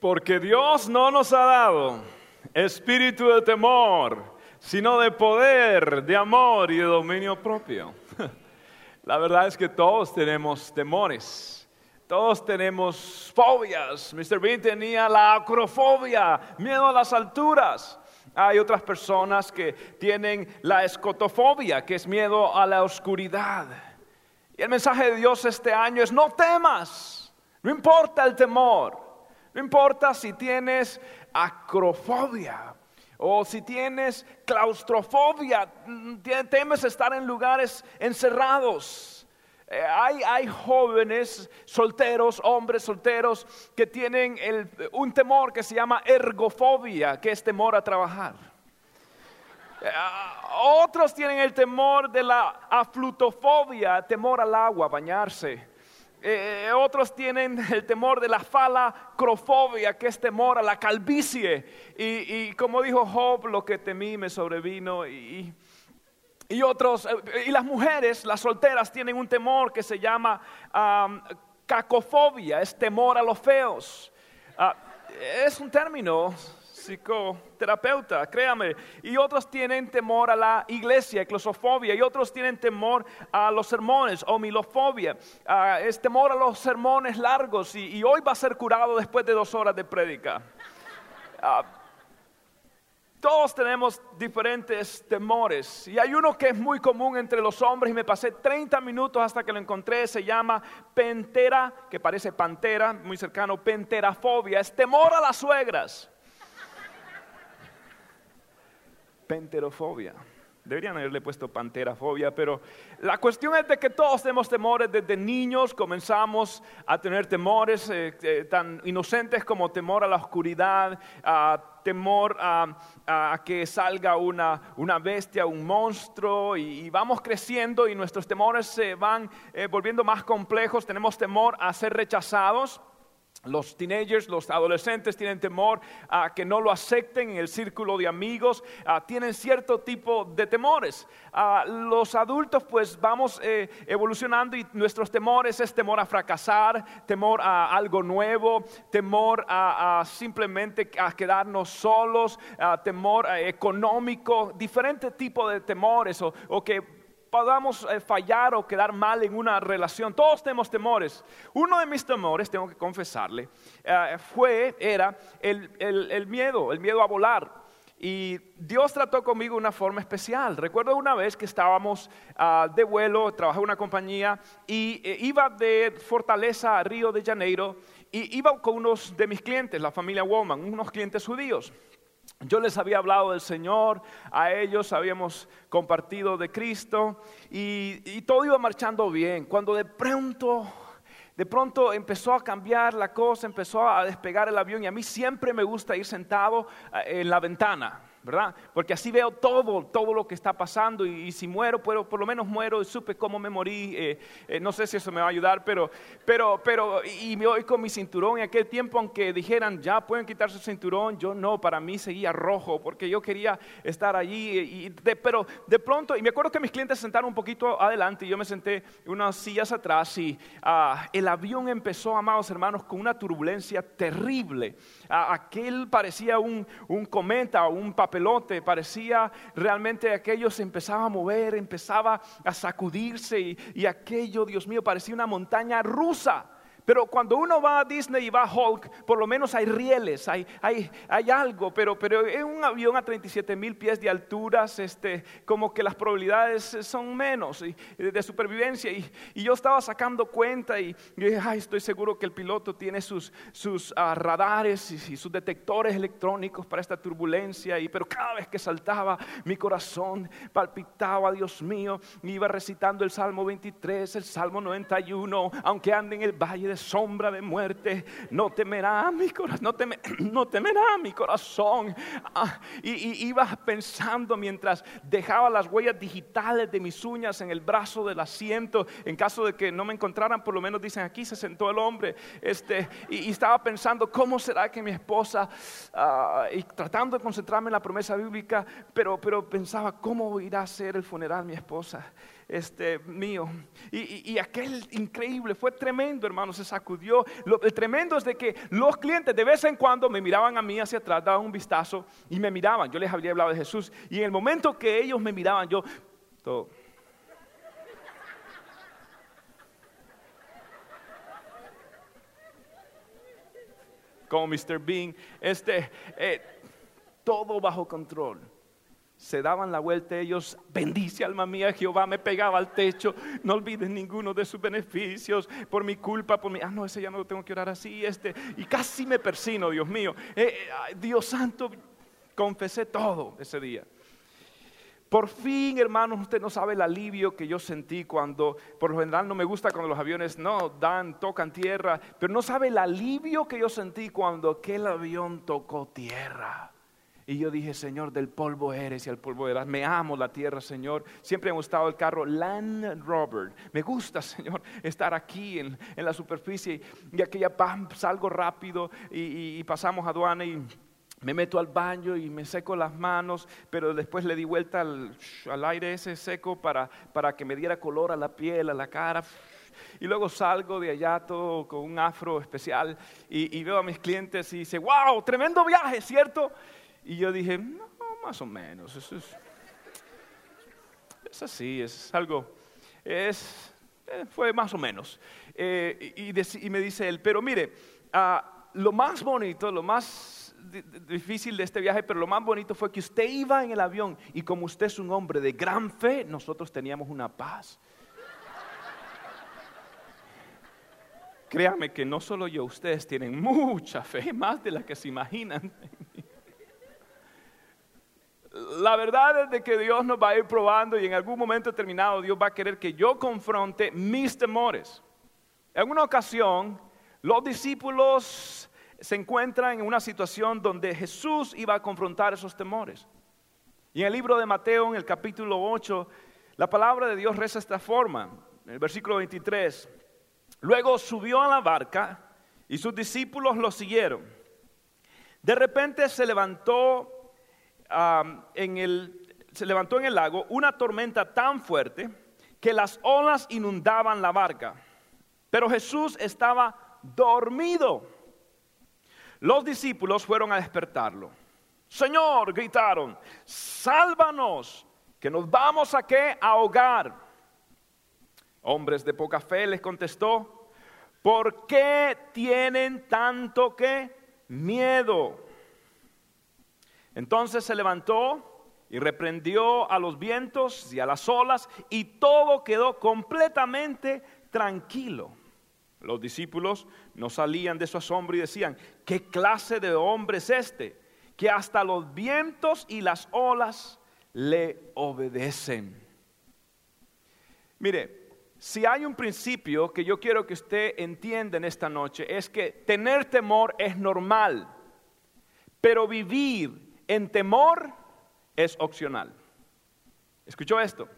Porque Dios no nos ha dado espíritu de temor, sino de poder, de amor y de dominio propio. La verdad es que todos tenemos temores. Todos tenemos fobias. Mr. Bean tenía la acrofobia, miedo a las alturas. Hay otras personas que tienen la escotofobia, que es miedo a la oscuridad. Y el mensaje de Dios este año es no temas, no importa el temor. No importa si tienes acrofobia o si tienes claustrofobia, mm, temes estar en lugares encerrados. Eh, hay, jóvenes solteros, hombres solteros, que tienen un temor que se llama ergofobia, que es temor a trabajar. Eh, otros tienen el temor de la aflutofobia, temor al agua, bañarse. Eh, otros tienen el temor de la falacrofobia, que es temor a la calvicie. Y, como dijo Job, lo que temí me sobrevino. Y, otros, eh, y las mujeres, las solteras, tienen un temor que se llama cacofobia, es temor a los feos. Ah, es un término psicoterapeuta, créame. Y otros tienen temor a la iglesia, eclosofobia. Y otros tienen temor a los sermones, homilofobia. Uh, es temor a los sermones largos. Y, hoy va a ser curado después de dos horas de prédica. Ah, todos tenemos diferentes temores y hay uno que es muy común entre los hombres y me pasé 30 minutos hasta que lo encontré, se llama pentera, que parece pantera, muy cercano, penterafobia, es temor a las suegras. Penterofobia. Deberían haberle puesto panterafobia, pero la cuestión es de que todos tenemos temores. Desde niños comenzamos a tener temores eh, eh, tan inocentes como temor a la oscuridad, temor a, que salga una, bestia, un monstruo, y, vamos creciendo y nuestros temores se van eh, volviendo más complejos. Tenemos temor a ser rechazados. Los teenagers, los adolescentes tienen temor a que no lo acepten en el círculo de amigos, tienen cierto tipo de temores. los adultos pues vamos eh, evolucionando y nuestros temores es temor a fracasar, temor a algo nuevo, temor a, simplemente a quedarnos solos, temor eh, económico, diferente tipo de temores o que podamos eh, fallar o quedar mal en una relación. Todos tenemos temores. Uno de mis temores, tengo que confesarle, eh, fue, era el, el, miedo, el miedo a volar. Y Dios trató conmigo de una forma especial. Recuerdo una vez que estábamos ah, de vuelo, trabajé en una compañía y eh, iba de Fortaleza a Río de Janeiro y iba con unos de mis clientes, la familia Woman, unos clientes judíos. Yo les había hablado del Señor, a ellos habíamos compartido de Cristo y, todo iba marchando bien. Cuando de pronto, de pronto empezó a cambiar la cosa, empezó a despegar el avión y a mí siempre me gusta ir sentado eh, en la ventana. ¿Verdad? Porque así veo todo, todo lo que está pasando y, si muero, pero por lo menos muero y supe cómo me morí. Eh, eh, no sé si eso me va a ayudar, pero, pero, pero, y me voy con mi cinturón. En aquel tiempo, aunque dijeran ya pueden quitar su cinturón, yo no, para mí seguía rojo porque yo quería estar allí. Y pero de pronto, y me acuerdo que mis clientes se sentaron un poquito adelante y yo me senté unas sillas atrás y ah, el avión empezó, amados hermanos, con una turbulencia terrible. Ah, aquel parecía un, un cometa o un papel pelote, parecía realmente aquello se empezaba a mover, empezaba a sacudirse y, y aquello, Dios mío, parecía una montaña rusa. Pero cuando uno va a Disney y va a Hulk, por lo menos hay rieles, hay, hay, hay algo, pero, pero en un avión a 37 mil pies de alturas, este, como que las probabilidades son menos de supervivencia. Y, y, yo estaba sacando cuenta y, dije, ay, estoy seguro que el piloto tiene sus, sus ah, radares y, sus detectores electrónicos para esta turbulencia. Y, pero cada vez que saltaba, mi corazón palpitaba, Dios mío, iba recitando el Salmo 23, el Salmo 91, aunque ande en el valle de sombra de muerte, no temerá mi corazón, no, no temerá mi corazón. Ah, y, iba pensando mientras dejaba las huellas digitales de mis uñas en el brazo del asiento, en caso de que no me encontraran, por lo menos dicen aquí se sentó el hombre, este, y, estaba pensando cómo será que mi esposa, ah, y tratando de concentrarme en la promesa bíblica, pero, pero pensaba cómo irá a ser el funeral mi esposa. Este, mío. Y, aquel increíble, fue tremendo, hermano, se sacudió. Lo, el tremendo es de que los clientes de vez en cuando me miraban a mí hacia atrás, daban un vistazo y me miraban. Yo les había hablado de Jesús. Y en el momento que ellos me miraban, yo, todo. Como Mr. Bean, este, eh, todo bajo control se daban la vuelta ellos, bendice alma mía, Jehová me pegaba al techo, no olvides ninguno de sus beneficios, por mi culpa, por mi, ah no, ese ya no lo tengo que orar así, este, y casi me persino, Dios mío, eh, eh, Dios santo, confesé todo ese día. Por fin, hermanos, usted no sabe el alivio que yo sentí cuando, por lo general no me gusta cuando los aviones no dan, tocan tierra, pero no sabe el alivio que yo sentí cuando aquel avión tocó tierra. Y yo dije, Señor, del polvo eres y al polvo eras. Me amo la tierra, Señor. Siempre me ha gustado el carro Land Rover. Me gusta, Señor, estar aquí en, la superficie. Y aquella pam, salgo rápido y, pasamos aduana y me meto al baño y me seco las manos, pero después le di vuelta al, aire ese seco para, para que me diera color a la piel, a la cara. Y luego salgo de allá todo con un afro especial y, y veo a mis clientes y dice, wow, tremendo viaje, ¿cierto? Y yo dije, no, más o menos, eso es, es así, es algo, es, eh, fue más o menos. Eh, y, me dice él, pero mire, ah, lo más bonito, lo más difícil de este viaje, pero lo más bonito fue que usted iba en el avión y como usted es un hombre de gran fe, nosotros teníamos una paz. Créame que no solo yo, ustedes tienen mucha fe, más de la que se imaginan. La verdad es de que Dios nos va a ir probando y en algún momento determinado Dios va a querer que yo confronte mis temores. En una ocasión, los discípulos se encuentran en una situación donde Jesús iba a confrontar esos temores. Y en el libro de Mateo, en el capítulo 8, la palabra de Dios reza esta forma, en el versículo 23. Luego subió a la barca y sus discípulos lo siguieron. De repente se levantó se levantó en el lago una tormenta tan fuerte que las olas inundaban la barca. Pero Jesús estaba dormido. Los discípulos fueron a despertarlo. Señor, gritaron, sálvanos, que nos vamos a qué? Ahogar. Hombres de poca fe les contestó, ¿por qué tienen tanto que miedo? Entonces se levantó y reprendió a los vientos y a las olas y todo quedó completamente tranquilo. Los discípulos no salían de su asombro y decían, ¿qué clase de hombre es este? Que hasta los vientos y las olas le obedecen. Mire, si hay un principio que yo quiero que usted entienda en esta noche, es que tener temor es normal, pero vivir en temor es opcional. ¿Escuchó esto?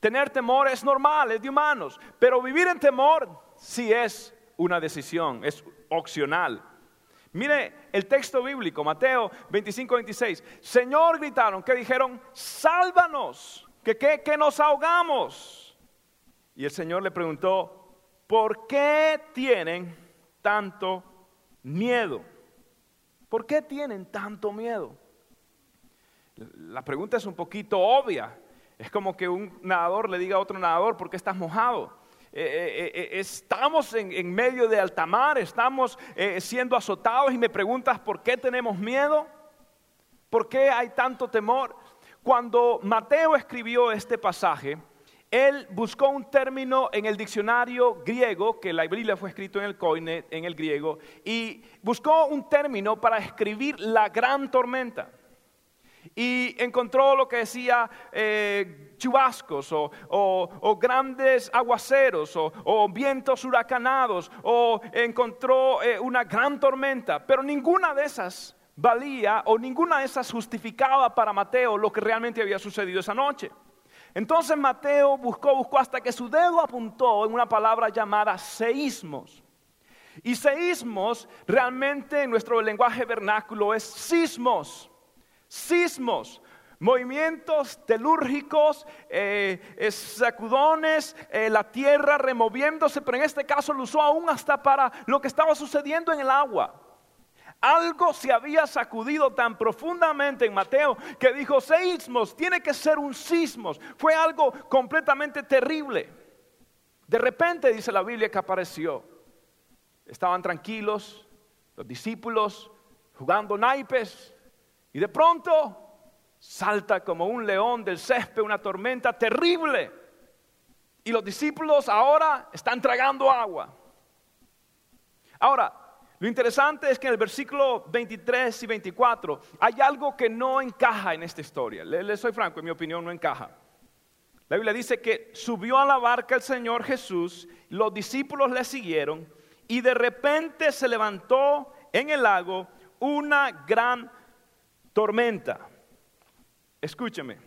Tener temor es normal, es de humanos, pero vivir en temor sí es una decisión, es opcional. Mire el texto bíblico, Mateo 25, 26. Señor, gritaron, que dijeron, sálvanos, que, que nos ahogamos. Y el Señor le preguntó, ¿por qué tienen tanto miedo? ¿Por qué tienen tanto miedo? La pregunta es un poquito obvia. Es como que un nadador le diga a otro nadador, ¿por qué estás mojado? Eh, eh, eh, estamos en, medio de alta mar, estamos siendo azotados y me preguntas por qué tenemos miedo, por qué hay tanto temor. Cuando Mateo escribió este pasaje, él buscó un término en el diccionario griego, que la Biblia fue escrito en el en el griego, y buscó un término para escribir la gran tormenta y encontró lo que decía eh, chubascos o, grandes aguaceros o, vientos huracanados o encontró eh, una gran tormenta, pero ninguna de esas valía o ninguna de esas justificaba para Mateo lo que realmente había sucedido esa noche. Entonces Mateo buscó, buscó hasta que su dedo apuntó en una palabra llamada seísmos. Y seísmos realmente en nuestro lenguaje vernáculo es sismos sismos, movimientos telúrgicos, eh, sacudones, eh, la tierra removiéndose, pero en este caso lo usó aún hasta para lo que estaba sucediendo en el agua. Algo se había sacudido tan profundamente en Mateo que dijo, seísmos, tiene que ser un sismos. Fue algo completamente terrible. De repente, dice la Biblia, que apareció. Estaban tranquilos los discípulos jugando naipes y de pronto salta como un león del césped una tormenta terrible. Y los discípulos ahora están tragando agua. Ahora, lo interesante es que en el versículo 23 y 24 hay algo que no encaja en esta historia. Le, soy franco, en mi opinión no encaja. La Biblia dice que subió a la barca el Señor Jesús, los discípulos le siguieron y de repente se levantó en el lago una gran tormenta. Escúcheme.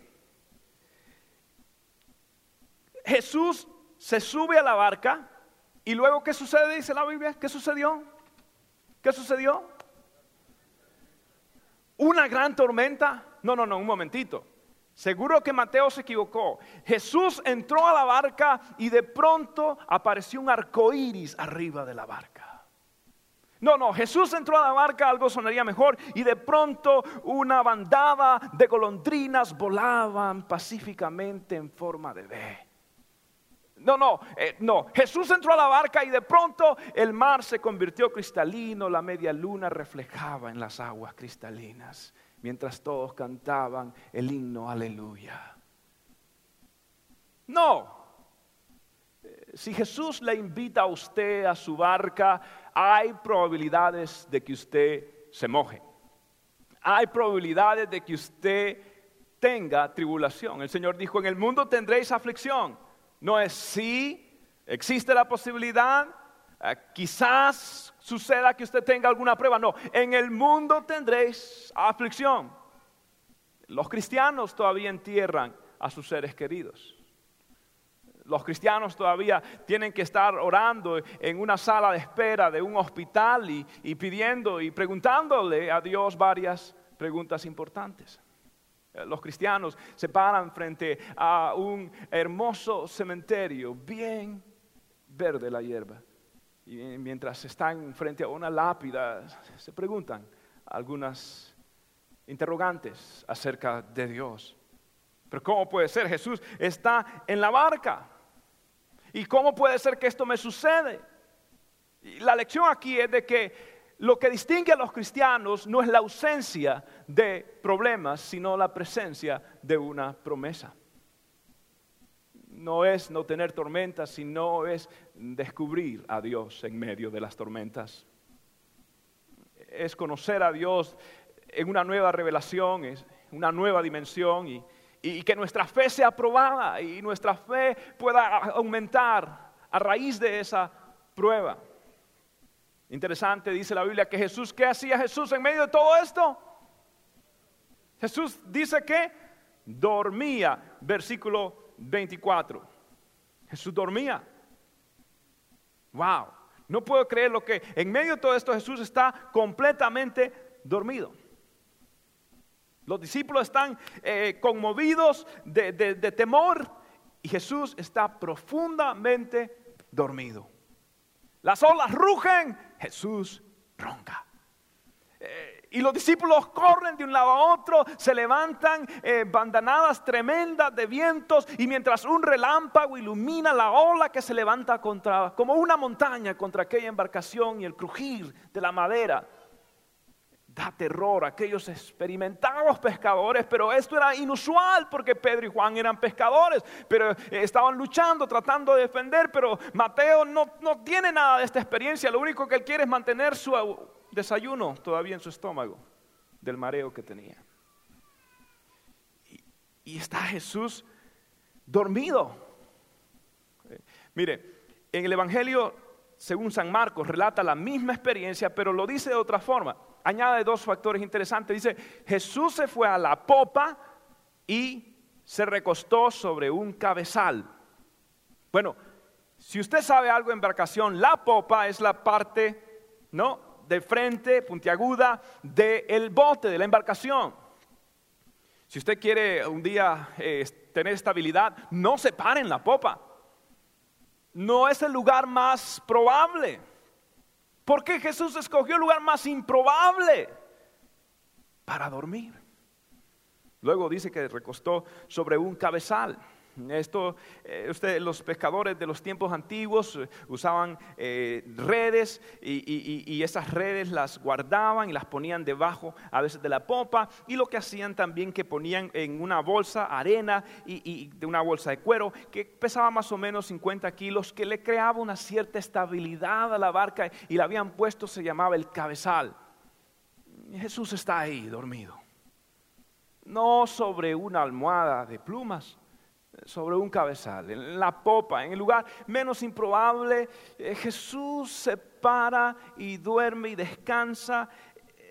Jesús se sube a la barca y luego ¿qué sucede? Dice la Biblia. ¿Qué sucedió? ¿Qué sucedió? Una gran tormenta. No, no, no, un momentito. Seguro que Mateo se equivocó. Jesús entró a la barca y de pronto apareció un arco iris arriba de la barca. No, no, Jesús entró a la barca, algo sonaría mejor, y de pronto una bandada de golondrinas volaban pacíficamente en forma de B. No, no, eh, no. Jesús entró a la barca y de pronto el mar se convirtió cristalino, la media luna reflejaba en las aguas cristalinas mientras todos cantaban el himno aleluya. No. Si Jesús le invita a usted a su barca, hay probabilidades de que usted se moje. Hay probabilidades de que usted tenga tribulación. El Señor dijo, en el mundo tendréis aflicción. No es si, existe la posibilidad, eh, quizás suceda que usted tenga alguna prueba. No, en el mundo tendréis aflicción. Los cristianos todavía entierran a sus seres queridos. Los cristianos todavía tienen que estar orando en una sala de espera de un hospital y, pidiendo y preguntándole a Dios varias preguntas importantes. Los cristianos se paran frente a un hermoso cementerio, bien verde la hierba. Y mientras están frente a una lápida, se preguntan algunas interrogantes acerca de Dios. Pero ¿cómo puede ser? Jesús está en la barca. ¿Y cómo puede ser que esto me sucede? la lección aquí es de que lo que distingue a los cristianos no es la ausencia de problemas, sino la presencia de una promesa. No es no tener tormentas, sino es descubrir a Dios en medio de las tormentas. Es conocer a Dios en una nueva revelación, es una nueva dimensión y, y que nuestra fe sea probada y nuestra fe pueda aumentar a raíz de esa prueba. Interesante, dice la Biblia, que Jesús, ¿qué hacía Jesús en medio de todo esto? Jesús dice que dormía, versículo 24. Jesús dormía. Wow, no puedo creer lo que en medio de todo esto Jesús está completamente dormido. Los discípulos están eh, conmovidos de, temor y Jesús está profundamente dormido. Las olas rugen, Jesús ronca. Eh, y los discípulos corren de un lado a otro, se levantan eh, bandanadas tremendas de vientos y mientras un relámpago ilumina la ola que se levanta contra, como una montaña contra aquella embarcación y el crujir de la madera da terror a aquellos experimentados pescadores, pero esto era inusual porque Pedro y Juan eran pescadores, pero estaban luchando, tratando de defender, pero Mateo no, tiene nada de esta experiencia, lo único que él quiere es mantener su desayuno todavía en su estómago del mareo que tenía. Y, y está Jesús dormido. Eh, mire, en el Evangelio, según San Marcos, relata la misma experiencia, pero lo dice de otra forma añade dos factores interesantes. Dice, Jesús se fue a la popa y se recostó sobre un cabezal. Bueno, si usted sabe algo de embarcación, la popa es la parte, ¿no? De frente, puntiaguda, del bote, de la embarcación. Si usted quiere un día eh, tener estabilidad, no se pare en la popa. No es el lugar más probable. Porque Jesús escogió el lugar más improbable para dormir. Luego dice que recostó sobre un cabezal. Esto, eh, los pescadores de los tiempos antiguos eh, usaban eh, redes y, esas redes las guardaban y las ponían debajo a veces de la popa y lo que hacían también que ponían en una bolsa arena y, de una bolsa de cuero que pesaba más o menos 50 kilos que le creaba una cierta estabilidad a la barca y la habían puesto, se llamaba el cabezal. Jesús está ahí dormido, no sobre una almohada de plumas sobre un cabezal, en la popa, en el lugar menos improbable, eh, Jesús se para y duerme y descansa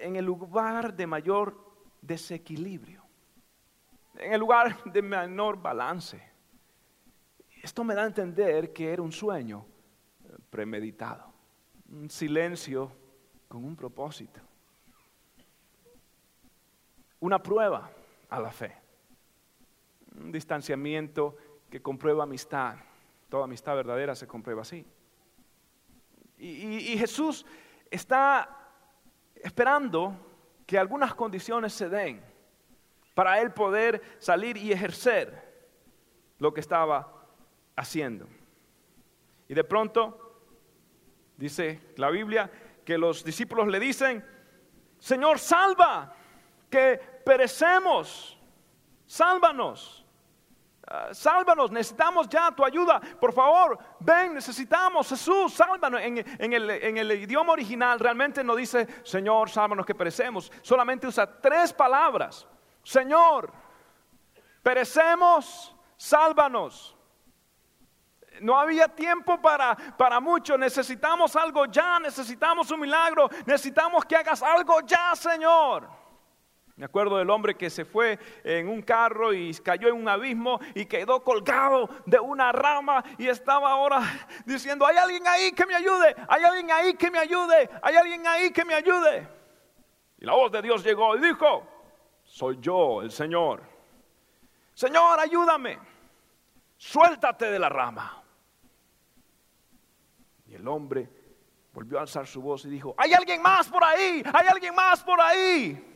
en el lugar de mayor desequilibrio, en el lugar de menor balance. Esto me da a entender que era un sueño premeditado, un silencio con un propósito, una prueba a la fe un distanciamiento que comprueba amistad. Toda amistad verdadera se comprueba así. Y, Jesús está esperando que algunas condiciones se den para él poder salir y ejercer lo que estaba haciendo. Y de pronto, dice la Biblia, que los discípulos le dicen, Señor, salva, que perecemos, sálvanos. Ah, sálvanos, necesitamos ya tu ayuda. Por favor, ven, necesitamos, Jesús, sálvanos. En, el, en, el, idioma original realmente no dice, Señor, sálvanos que perecemos. Solamente usa tres palabras. Señor, perecemos, sálvanos. No había tiempo para, para mucho. Necesitamos algo ya, necesitamos un milagro, necesitamos que hagas algo ya, Señor. Me acuerdo del hombre que se fue en un carro y cayó en un abismo y quedó colgado de una rama y estaba ahora diciendo, hay alguien ahí que me ayude, hay alguien ahí que me ayude, hay alguien ahí que me ayude. Y la voz de Dios llegó y dijo, soy yo, el Señor. Señor, ayúdame, suéltate de la rama. Y el hombre volvió a alzar su voz y dijo, hay alguien más por ahí, hay alguien más por ahí.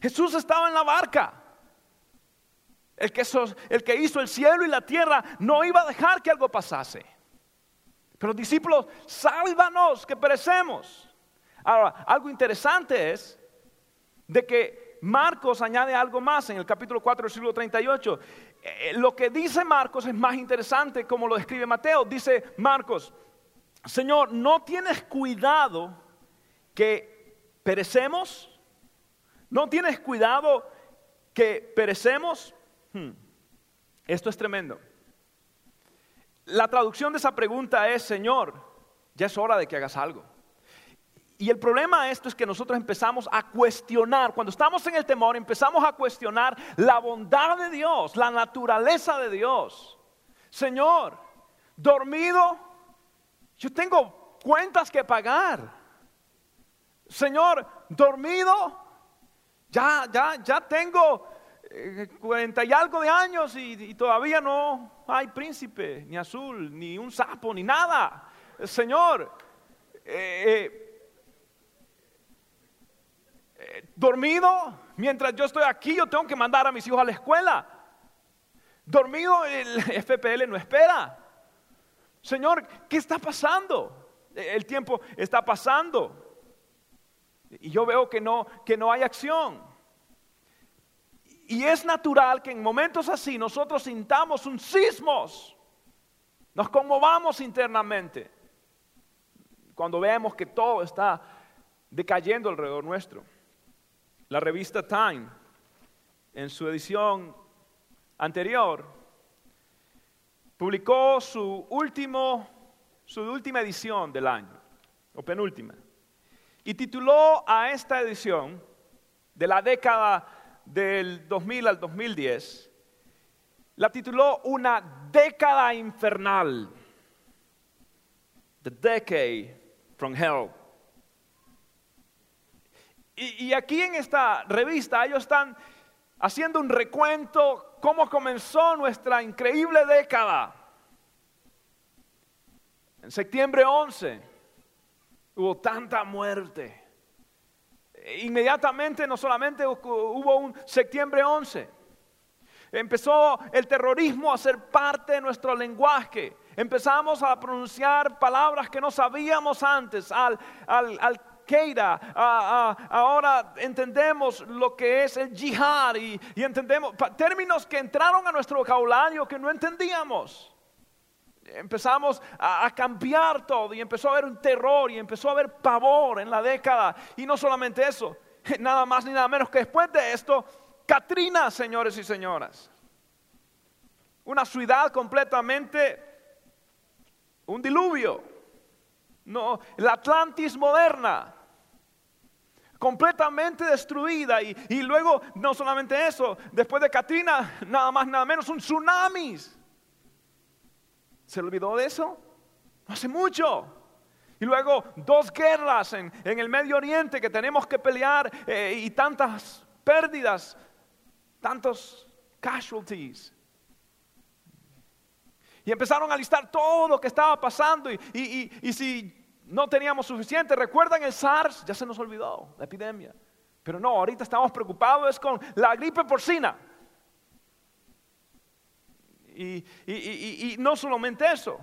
Jesús estaba en la barca. El que, hizo el cielo y la tierra no iba a dejar que algo pasase. Pero discípulos, sálvanos que perecemos. Ahora, algo interesante es de que Marcos añade algo más en el capítulo 4, versículo 38. Eh, lo que dice Marcos es más interesante como lo describe Mateo. Dice Marcos, Señor, ¿no tienes cuidado que perecemos? ¿No tienes cuidado que perecemos? Hmm. Esto es tremendo. La traducción de esa pregunta es, Señor, ya es hora de que hagas algo. Y el problema de esto es que nosotros empezamos a cuestionar, cuando estamos en el temor, empezamos a cuestionar la bondad de Dios, la naturaleza de Dios. Señor, dormido, yo tengo cuentas que pagar. Señor, dormido, ya, ya, ya tengo eh, cuarenta y algo de años y, todavía no hay príncipe, ni azul, ni un sapo, ni nada. Señor, eh, eh, dormido, mientras yo estoy aquí, yo tengo que mandar a mis hijos a la escuela. Dormido, el FPL no espera. Señor, ¿qué está pasando? El tiempo está pasando. Y yo veo que no, que no hay acción. Y es natural que en momentos así nosotros sintamos un sismos, nos conmovamos internamente, cuando vemos que todo está decayendo alrededor nuestro. La revista Time, en su edición anterior, publicó su, último, su última edición del año, o penúltima. Y tituló a esta edición de la década del 2000 al 2010, la tituló Una década infernal. The Decade from Hell. Y, aquí en esta revista ellos están haciendo un recuento cómo comenzó nuestra increíble década. En septiembre 11 hubo tanta muerte. Inmediatamente no solamente hubo un septiembre 11, empezó el terrorismo a ser parte de nuestro lenguaje. Empezamos a pronunciar palabras que no sabíamos antes, al, al, al ahora entendemos lo que es el jihad y, entendemos términos que entraron a nuestro vocabulario que no entendíamos. Empezamos a, cambiar todo y empezó a haber un terror y empezó a haber pavor en la década. Y no solamente eso, nada más ni nada menos que después de esto, Katrina, señores y señoras. Una ciudad completamente, un diluvio. No, la Atlantis moderna completamente destruida. Y, luego, no solamente eso, después de Katrina, nada más, nada menos, un tsunami. ¿Se olvidó de eso? No hace mucho. Y luego dos guerras en, el Medio Oriente que tenemos que pelear eh, y tantas pérdidas, tantos casualties. Y empezaron a listar todo lo que estaba pasando. Y, y, y si no teníamos suficiente. ¿Recuerdan el SARS? Ya se nos olvidó la epidemia. Pero no, ahorita estamos preocupados con la gripe porcina. Y, no solamente eso,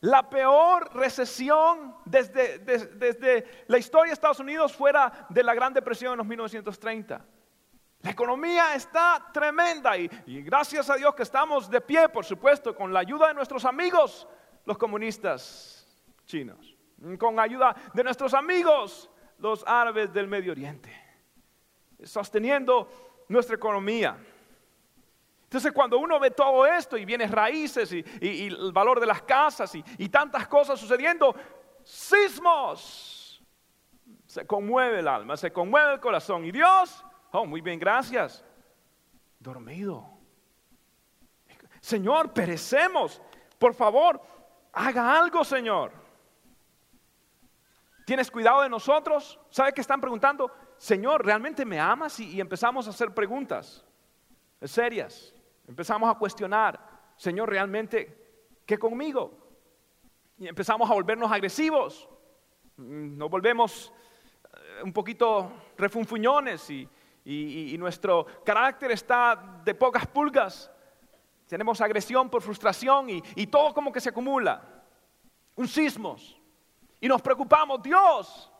la peor recesión desde, desde, la historia de Estados Unidos fuera de la Gran Depresión en los 1930. La economía está tremenda y, gracias a Dios que estamos de pie, por supuesto, con la ayuda de nuestros amigos, los comunistas chinos con ayuda de nuestros amigos, los árabes del Medio Oriente, sosteniendo nuestra economía. Entonces cuando uno ve todo esto y viene raíces y, el valor de las casas y, tantas cosas sucediendo, sismos, se conmueve el alma, se conmueve el corazón. Y Dios, oh, muy bien, gracias, dormido. Señor, perecemos. Por favor, haga algo, Señor. ¿Tienes cuidado de nosotros? ¿Sabe que están preguntando? Señor, ¿realmente me amas? Y, empezamos a hacer preguntas serias. Empezamos a cuestionar, Señor, ¿realmente qué conmigo? Y empezamos a volvernos agresivos. Mm, nos volvemos eh, un poquito refunfuñones y, nuestro carácter está de pocas pulgas. Tenemos agresión por frustración y, y todo como que se acumula. Un sismos. Y nos preocupamos, Dios,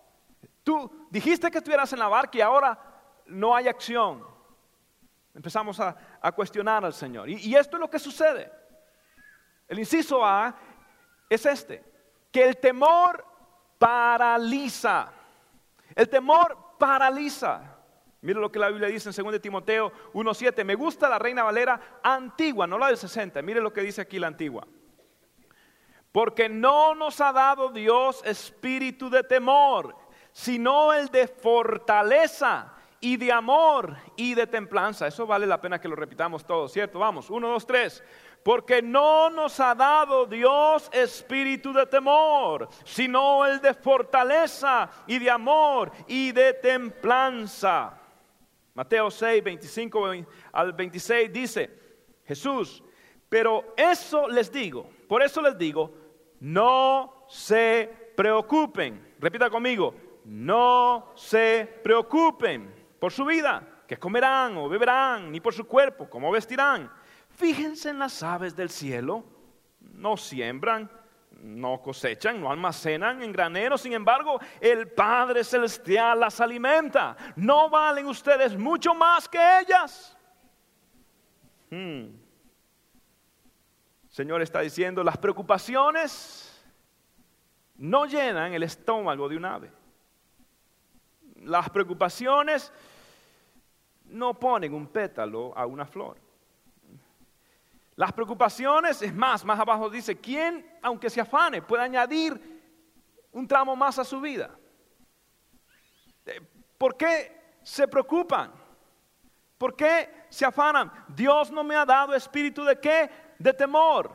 tú dijiste que estuvieras en la barca y ahora no hay acción. Empezamos a, cuestionar al Señor. Y, y esto es lo que sucede. El inciso A es este, que el temor paraliza. El temor paraliza. Mire lo que la Biblia dice en 2 Timoteo 1.7. Me gusta la Reina Valera antigua, no la del 60. Mire lo que dice aquí la antigua. Porque no nos ha dado Dios espíritu de temor, sino el de fortaleza y de amor y de templanza. Eso vale la pena que lo repitamos todos, ¿cierto? Vamos, uno, dos, tres. Porque no nos ha dado Dios espíritu de temor, sino el de fortaleza y de amor y de templanza. Mateo 6, 25 al 26 dice, Jesús, pero eso les digo, por eso les digo, no se preocupen. Repita conmigo, no se preocupen por su vida, que comerán o beberán, ni por su cuerpo, cómo vestirán. Fíjense en las aves del cielo, no siembran, no cosechan, no almacenan en graneros, sin embargo, el Padre Celestial las alimenta. ¿No valen ustedes mucho más que ellas? Hmm. Señor está diciendo, las preocupaciones no llenan el estómago de un ave. Las preocupaciones no ponen un pétalo a una flor. Las preocupaciones, es más, más abajo dice, ¿quién, aunque se afane, puede añadir un tramo más a su vida? Eh, ¿Por qué se preocupan? ¿Por qué se afanan? Dios no me ha dado espíritu de qué? de temor.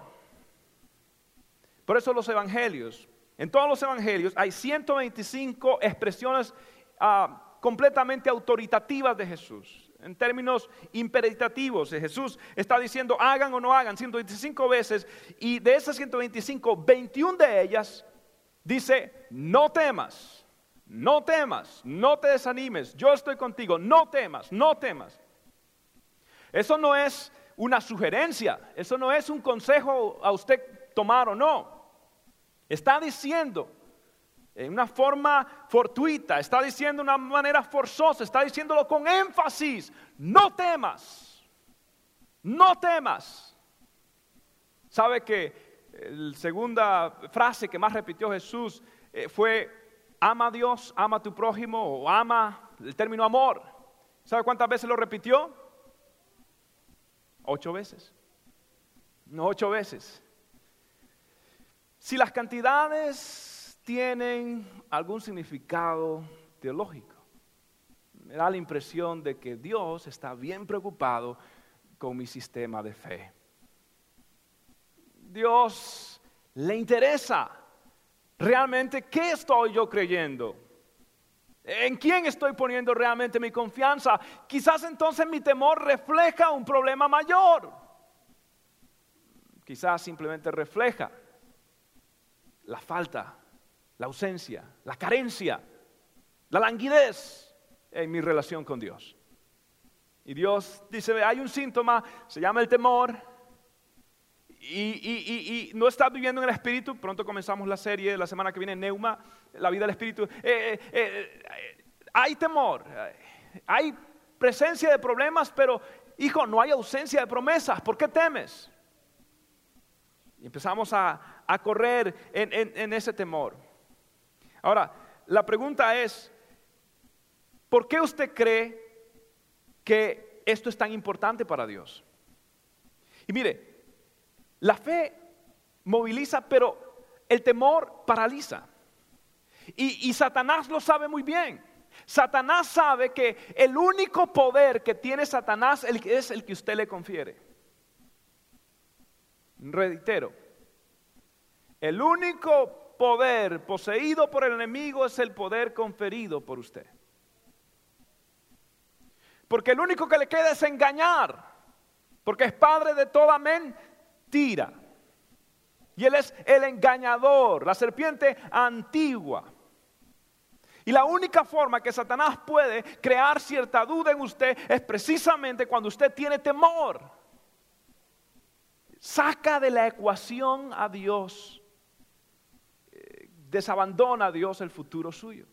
Por eso los evangelios, en todos los evangelios hay 125 expresiones ah, completamente autoritativas de Jesús, en términos imperativos. Jesús está diciendo hagan o no hagan 125 veces y de esas 125, 21 de ellas dice no temas, no temas, no te desanimes, yo estoy contigo, no temas, no temas. Eso no es una sugerencia, eso no es un consejo a usted tomar o no. Está diciendo en una forma fortuita, está diciendo de una manera forzosa, está diciéndolo con énfasis, no temas, no temas. ¿Sabe que la segunda frase que más repitió Jesús eh, fue, ama a Dios, ama a tu prójimo o ama el término amor? ¿Sabe cuántas veces lo repitió? Ocho veces. No, ocho veces. Si las cantidades tienen algún significado teológico, me da la impresión de que Dios está bien preocupado con mi sistema de fe. Dios le interesa realmente qué estoy yo creyendo. ¿En quién estoy poniendo realmente mi confianza? Quizás entonces mi temor refleja un problema mayor. Quizás simplemente refleja la falta, la ausencia, la carencia, la languidez en mi relación con Dios. Y Dios dice, hay un síntoma, se llama el temor, y, no estás viviendo en el Espíritu, pronto comenzamos la serie la semana que viene, Neuma, la vida del Espíritu. Eh, eh, eh, hay temor, hay presencia de problemas, pero hijo, no hay ausencia de promesas. ¿Por qué temes? Y empezamos a, correr en ese temor. Ahora, la pregunta es, ¿por qué usted cree que esto es tan importante para Dios? Y mire, la fe moviliza, pero el temor paraliza. Y, Satanás lo sabe muy bien. Satanás sabe que el único poder que tiene Satanás es el que usted le confiere. Reitero, el único poder poseído por el enemigo es el poder conferido por usted. Porque el único que le queda es engañar, porque es padre de toda men tira. Y él es el engañador, la serpiente antigua. Y la única forma que Satanás puede crear cierta duda en usted es precisamente cuando usted tiene temor. Saca de la ecuación a Dios, desabandona a Dios el futuro suyo.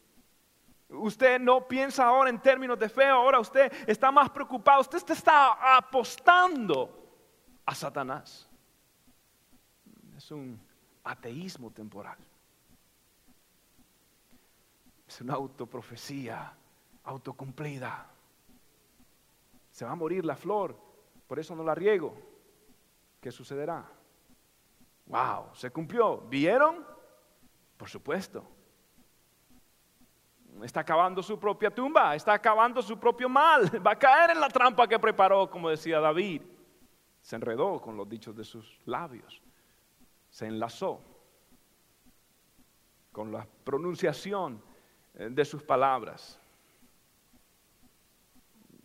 Usted no piensa ahora en términos de fe, ahora usted está más preocupado, usted está apostando a Satanás es un ateísmo temporal. Es una autoprofecía autocumplida. Se va a morir la flor, por eso no la riego. ¿Qué sucederá? Wow, se cumplió. ¿Vieron? Por supuesto. Está acabando su propia tumba, está acabando su propio mal. Va a caer en la trampa que preparó, como decía David. Se enredó con los dichos de sus labios se enlazó con la pronunciación eh, de sus palabras.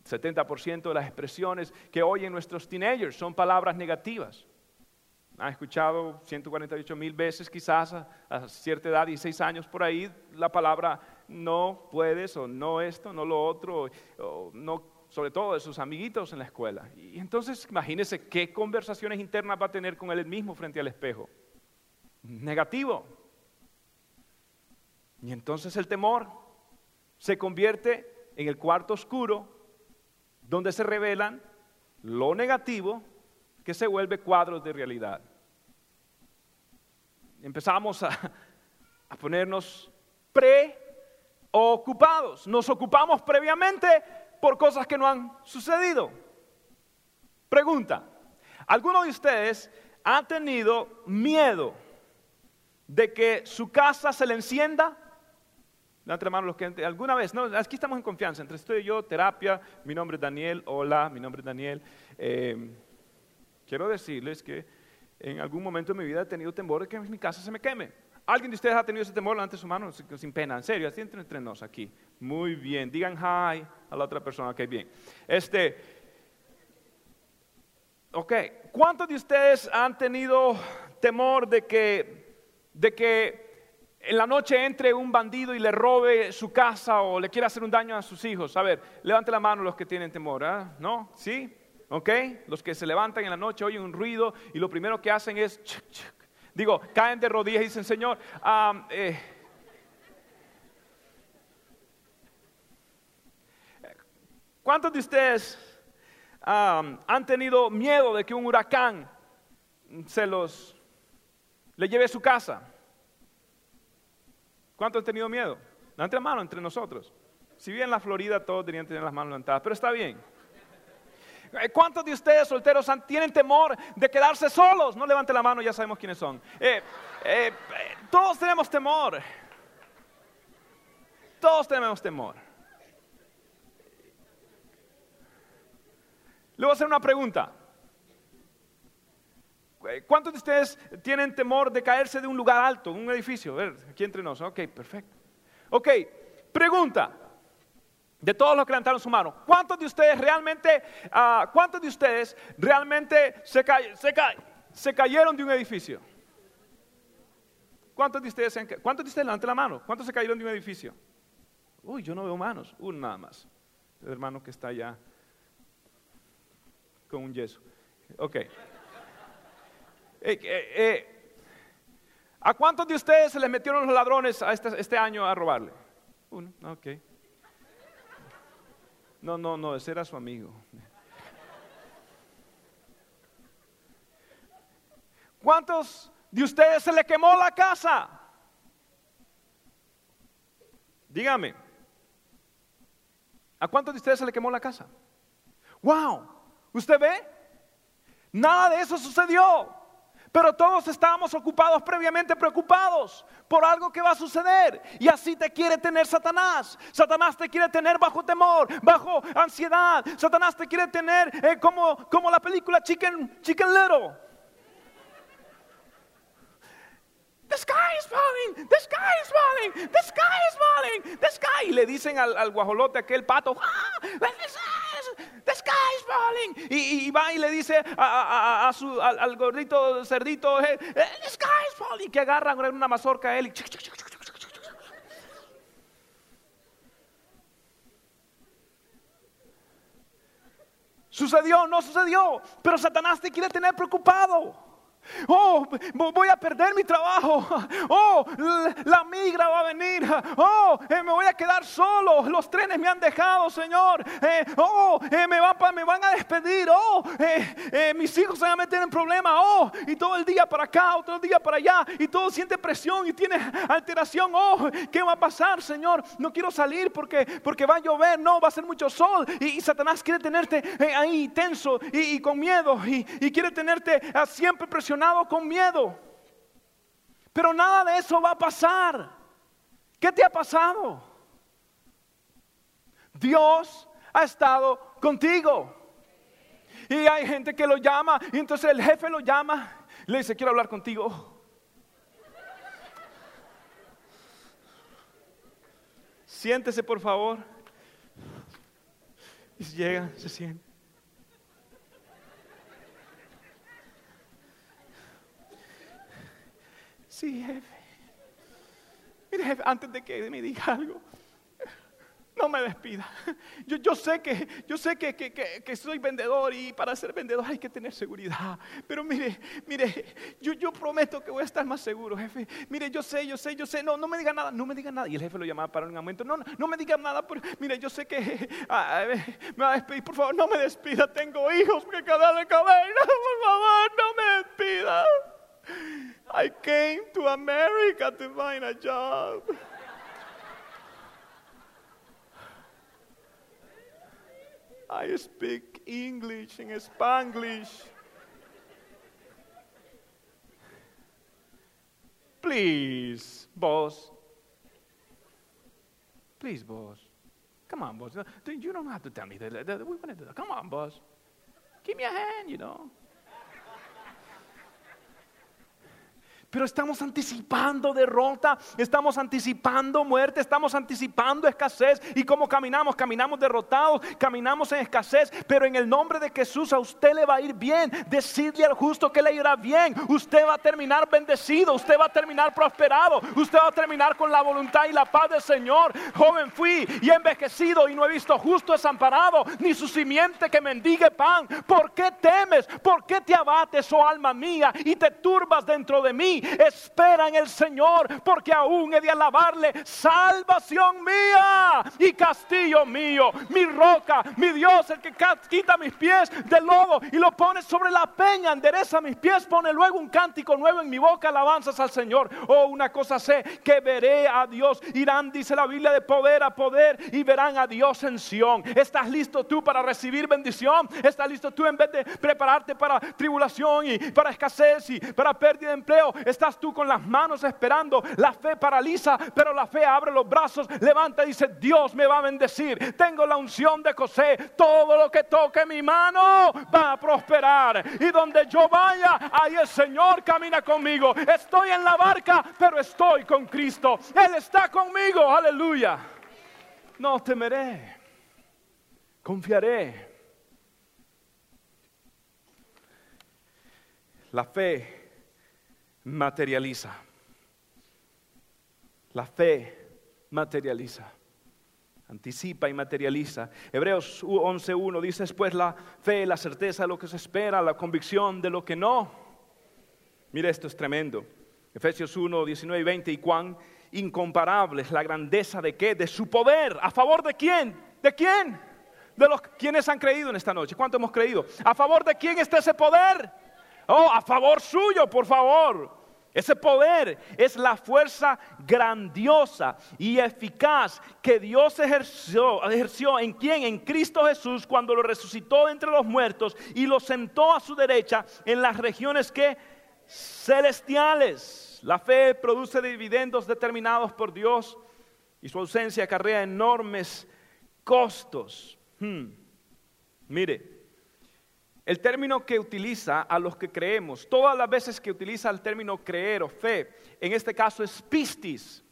70% de las expresiones que oyen nuestros teenagers son palabras negativas. Han escuchado 148 mil veces quizás a, cierta edad, 16 años por ahí, la palabra no puedes o no esto, no lo otro, o no, sobre todo de sus amiguitos en la escuela. Y entonces imagínese qué conversaciones internas va a tener con él mismo frente al espejo negativo. Y entonces el temor se convierte en el cuarto oscuro donde se revelan lo negativo que se vuelve cuadros de realidad. Empezamos a, a ponernos preocupados. Nos ocupamos previamente por cosas que no han sucedido. Pregunta, ¿alguno de ustedes ha tenido miedo? de que su casa se le encienda? Levante la los que alguna vez, no, aquí estamos en confianza, entre usted y yo, terapia, mi nombre es Daniel, hola, mi nombre es Daniel. Eh, quiero decirles que en algún momento de mi vida he tenido temor de que mi casa se me queme. ¿Alguien de ustedes ha tenido ese temor? Levante su mano sin pena, en serio, así entre, entre nos aquí. Muy bien, digan hi a la otra persona, ok, bien. Este, ok, ¿cuántos de ustedes han tenido temor de que, de que en la noche entre un bandido y le robe su casa o le quiera hacer un daño a sus hijos. A ver, levante la mano los que tienen temor, ¿ah? ¿no? ¿Sí? ¿Ok? Los que se levantan en la noche, oyen un ruido y lo primero que hacen es, digo, caen de rodillas y dicen, Señor, eh, ¿cuántos de ustedes han tenido miedo de que un huracán se los le lleve a su casa? ¿Cuántos han tenido miedo? Levante la mano entre nosotros. Si bien en la Florida todos tenían que tener las manos levantadas, pero está bien. Eh, ¿Cuántos de ustedes solteros tienen temor de quedarse solos? No levante la mano, ya sabemos quiénes son. Eh, eh, todos tenemos temor. Todos tenemos temor. Le voy a hacer una pregunta. ¿Cuántos de ustedes tienen temor de caerse de un lugar alto, un edificio? A ver, aquí entre nosotros. Ok, perfecto. Ok, pregunta. De todos los que levantaron su mano, ¿cuántos de ustedes realmente, uh, cuántos de ustedes realmente se, se, se cayeron de un edificio? ¿Cuántos de ustedes, cuántos de ustedes levanten la mano? ¿Cuántos se cayeron de un edificio? Uy, yo no veo manos, uno nada más. El hermano que está allá con un yeso. Ok. Eh, eh, eh, ¿A cuántos de ustedes se les metieron los ladrones a este, este, año a robarle? Uno, ok. No, no, no, ese era su amigo. ¿Cuántos de ustedes se le quemó la casa? Dígame. ¿A cuántos de ustedes se le quemó la casa? ¡Wow! ¿Usted ve? Nada de eso sucedió. Pero todos estábamos ocupados previamente, preocupados por algo que va a suceder. Y así te quiere tener Satanás. Satanás te quiere tener bajo temor, bajo ansiedad. Satanás te quiere tener eh, como, como la película Chicken, Chicken Little. The sky is falling, the sky is falling, the sky is falling, the sky. Y le dicen al, guajolote, aquel pato, ah, the sky is falling. Y, va y le dice a, su, al, gordito cerdito, eh, eh, the sky is falling. Que agarran una mazorca a él y Sucedió, no sucedió, pero Satanás te quiere tener preocupado. Oh, voy a perder mi trabajo. Oh, la migra va a venir. Oh, eh, me voy a quedar solo. Los trenes me han dejado, Señor. Eh, oh, eh, me, van a despedir. Oh, mis hijos se van a meter en problemas. Oh, y todo el día para acá, otro día para allá. Y todo siente presión y tiene alteración. Oh, ¿qué va a pasar, Señor? No quiero salir porque, porque va a llover. No, va a ser mucho sol. Y, Satanás quiere tenerte ahí tenso y, con miedo. Y, y quiere tenerte ah, siempre presionado con miedo. Pero nada de eso va a pasar. ¿Qué te ha pasado? Dios ha estado contigo. Y hay gente que lo llama y entonces el jefe lo llama, le dice, quiero hablar contigo. Siéntese por favor. Y llega, se siente. Sí, jefe. Mire, jefe, antes de que me diga algo, no me despida. Yo, yo sé, que, yo sé que, que, que, soy vendedor y para ser vendedor hay que tener seguridad. Pero mire, mire, yo, yo prometo que voy a estar más seguro, jefe. Mire, yo sé, yo sé, yo sé. No, no me diga nada, no me diga nada. Y el jefe lo llamaba para un momento. No, no, no me diga nada. Pero, mire, yo sé que ah, me va a despedir. Por favor, no me despida. Tengo hijos que cada de cabello. Por favor, no me despida. I came to America to find a job. I speak English and Spanglish. Please, boss. Please, boss. Come on, boss. You don't have to tell me that. We want to. Come on, boss. Give me a hand, you know. Pero estamos anticipando derrota, estamos anticipando muerte, estamos anticipando escasez. ¿Y cómo caminamos? Caminamos derrotados, caminamos en escasez. Pero en el nombre de Jesús a usted le va a ir bien. Decidle al justo que le irá bien. Usted va a terminar bendecido, usted va a terminar prosperado, usted va a terminar con la voluntad y la paz del Señor. Joven fui y envejecido y no he visto justo desamparado, ni su simiente que mendigue pan. ¿Por qué temes? ¿Por qué te abates, oh alma mía, y te turbas dentro de mí? Espera en el Señor, porque aún he de alabarle, salvación mía y castillo mío, mi roca, mi Dios, el que quita mis pies del lodo y lo pone sobre la peña, endereza mis pies, pone luego un cántico nuevo en mi boca, alabanzas al Señor. Oh, una cosa sé, que veré a Dios, irán, dice la Biblia, de poder a poder y verán a Dios en Sión. ¿Estás listo tú para recibir bendición? ¿Estás listo tú en vez de prepararte para tribulación y para escasez y para pérdida de empleo? Estás tú con las manos esperando. La fe paraliza, pero la fe abre los brazos, levanta y dice, Dios me va a bendecir. Tengo la unción de José. Todo lo que toque mi mano va a prosperar. Y donde yo vaya, ahí el Señor camina conmigo. Estoy en la barca, pero estoy con Cristo. Él está conmigo. Aleluya. No temeré. Confiaré. La fe materializa. La fe materializa. Anticipa y materializa. Hebreos 11.1 dice después la fe, la certeza de lo que se espera, la convicción de lo que no. Mire, esto es tremendo. Efesios 1, 19 y 20. Y cuán incomparable es la grandeza de qué? De su poder. ¿A favor de quién? ¿De quién? De los quienes han creído en esta noche. ¿Cuánto hemos creído? ¿A favor de quién está ese poder? Oh, a favor suyo, por favor. Ese poder es la fuerza grandiosa y eficaz que Dios ejerció, en quien, en Cristo Jesús, cuando lo resucitó entre los muertos y lo sentó a su derecha en las regiones que celestiales. La fe produce dividendos determinados por Dios y su ausencia acarrea enormes costos. Hmm. Mire, el término que utiliza a los que creemos, todas las veces que utiliza el término creer o fe, en este caso es pistis.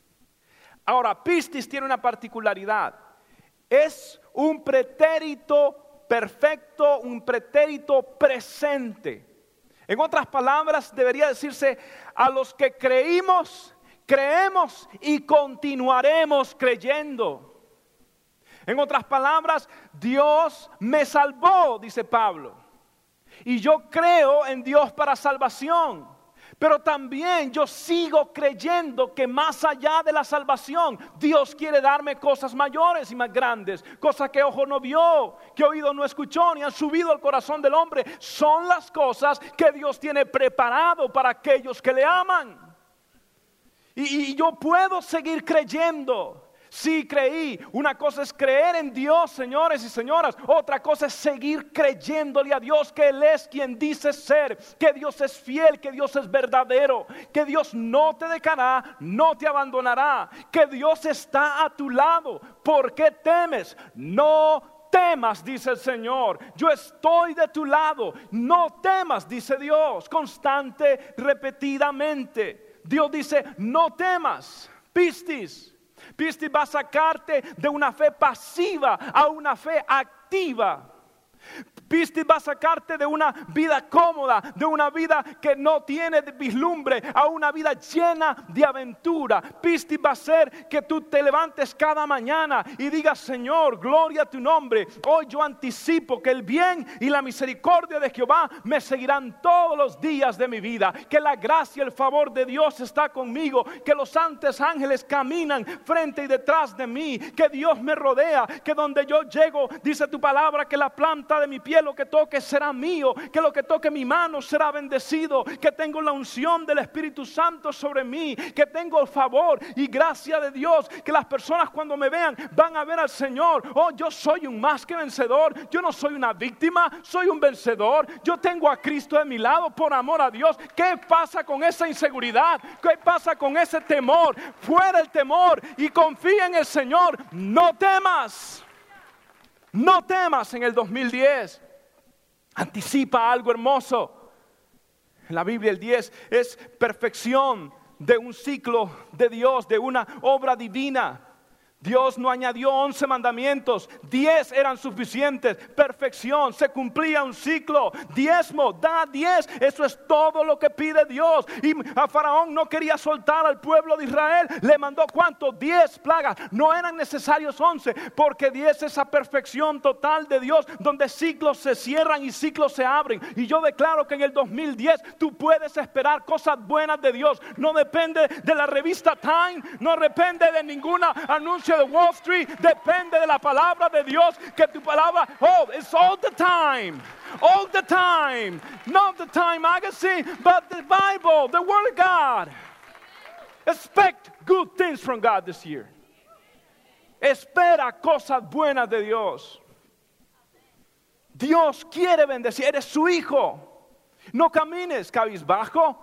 Ahora, pistis tiene una particularidad. Es un pretérito perfecto, un pretérito presente. En otras palabras, debería decirse a los que creímos, creemos y continuaremos creyendo. En otras palabras, Dios me salvó, dice Pablo. Y yo creo en Dios para salvación. Pero también yo sigo creyendo que más allá de la salvación, Dios quiere darme cosas mayores y más grandes, cosas que ojo no vio, que oído no escuchó, ni han subido al corazón del hombre. Son las cosas que Dios tiene preparado para aquellos que le aman. Y, y yo puedo seguir creyendo. Sí creí. Una cosa es creer en Dios, señores y señoras. Otra cosa es seguir creyéndole a Dios que Él es quien dice ser. Que Dios es fiel, que Dios es verdadero. Que Dios no te dejará, no te abandonará. Que Dios está a tu lado. ¿Por qué temes? No temas, dice el Señor. Yo estoy de tu lado. No temas, dice Dios, constante, repetidamente. Dios dice, no temas. Pistis. Pisti va a sacarte de una fe pasiva a una fe activa. Pistis va a sacarte de una vida cómoda, de una vida que no tiene vislumbre, a una vida llena de aventura. Pistis va a hacer que tú te levantes cada mañana y digas, Señor, gloria a tu nombre. Hoy yo anticipo que el bien y la misericordia de Jehová me seguirán todos los días de mi vida. Que la gracia y el favor de Dios está conmigo. Que los santos ángeles caminan frente y detrás de mí. Que Dios me rodea. Que donde yo llego, dice tu palabra, que la planta de mi pie lo que toque será mío, que lo que toque mi mano será bendecido, que tengo la unción del Espíritu Santo sobre mí, que tengo el favor y gracia de Dios, que las personas cuando me vean van a ver al Señor, oh, yo soy un más que vencedor, yo no soy una víctima, soy un vencedor, yo tengo a Cristo de mi lado por amor a Dios. ¿Qué pasa con esa inseguridad? ¿Qué pasa con ese temor? Fuera el temor y confía en el Señor, no temas. No temas en el 2010. Anticipa algo hermoso. La Biblia el 10 es perfección de un ciclo de Dios, de una obra divina. Dios no añadió once mandamientos, diez eran suficientes, perfección, se cumplía un ciclo, diezmo, da diez, eso es todo lo que pide Dios. Y a Faraón no quería soltar al pueblo de Israel, le mandó cuánto, diez plagas, no eran necesarios once, porque diez es esa perfección total de Dios, donde ciclos se cierran y ciclos se abren. Y yo declaro que en el 2010 tú puedes esperar cosas buenas de Dios, no depende de la revista Time, no depende de ninguna anuncio de Wall Street depende de la palabra de Dios, que tu palabra, oh, it's all the time. All the time. Not the Time magazine, but the Bible, the Word of God. Expect good things from God this year. Espera cosas buenas de Dios. Dios quiere bendecir, eres su hijo. No camines cabizbajo,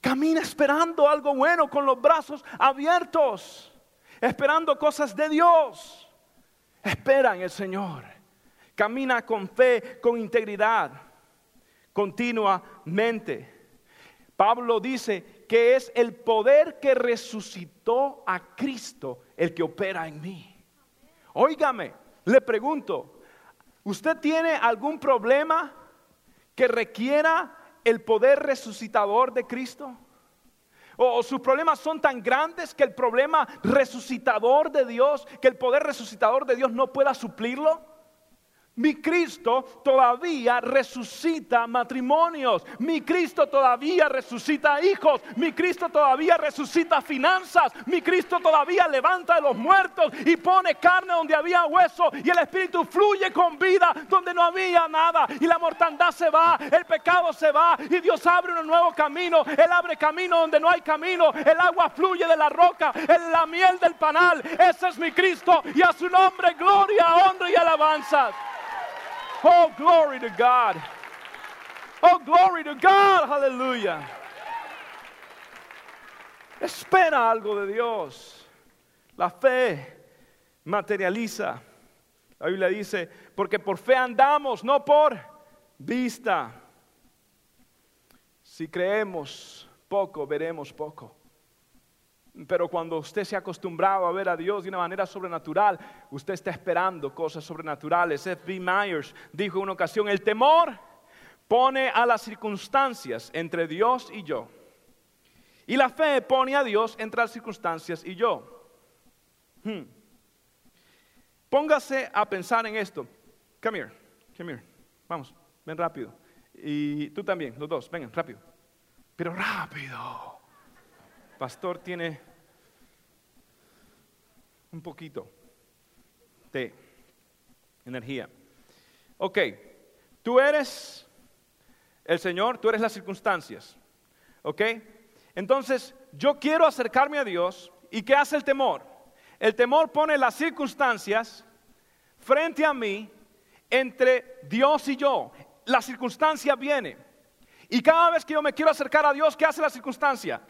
camina esperando algo bueno con los brazos abiertos esperando cosas de Dios. Espera en el Señor. Camina con fe, con integridad, continuamente. Pablo dice que es el poder que resucitó a Cristo el que opera en mí. Óigame, le pregunto, ¿usted tiene algún problema que requiera el poder resucitador de Cristo? O, sus problemas son tan grandes que el problema resucitador de Dios, que el poder resucitador de Dios no pueda suplirlo. Mi Cristo todavía resucita matrimonios. Mi Cristo todavía resucita hijos. Mi Cristo todavía resucita finanzas. Mi Cristo todavía levanta de los muertos y pone carne donde había hueso. Y el Espíritu fluye con vida donde no había nada. Y la mortandad se va, el pecado se va. Y Dios abre un nuevo camino. Él abre camino donde no hay camino. El agua fluye de la roca. la miel del panal. Ese es mi Cristo. Y a su nombre gloria, honra y alabanza. Oh, glory to God. Oh, glory to God. Aleluya. Espera algo de Dios. La fe materializa. La Biblia dice, porque por fe andamos, no por vista. Si creemos poco, veremos poco. Pero cuando usted se ha acostumbrado a ver a Dios de una manera sobrenatural, usted está esperando cosas sobrenaturales. F.B. Myers dijo en una ocasión, el temor pone a las circunstancias entre Dios y yo. Y la fe pone a Dios entre las circunstancias y yo. Hmm. Póngase a pensar en esto. Come here, come here. Vamos, ven rápido. Y tú también, los dos, vengan, rápido. Pero rápido pastor tiene un poquito de energía. Ok, tú eres el Señor, tú eres las circunstancias. ¿Ok? Entonces, yo quiero acercarme a Dios. ¿Y qué hace el temor? El temor pone las circunstancias frente a mí entre Dios y yo. La circunstancia viene. Y cada vez que yo me quiero acercar a Dios, ¿qué hace la circunstancia?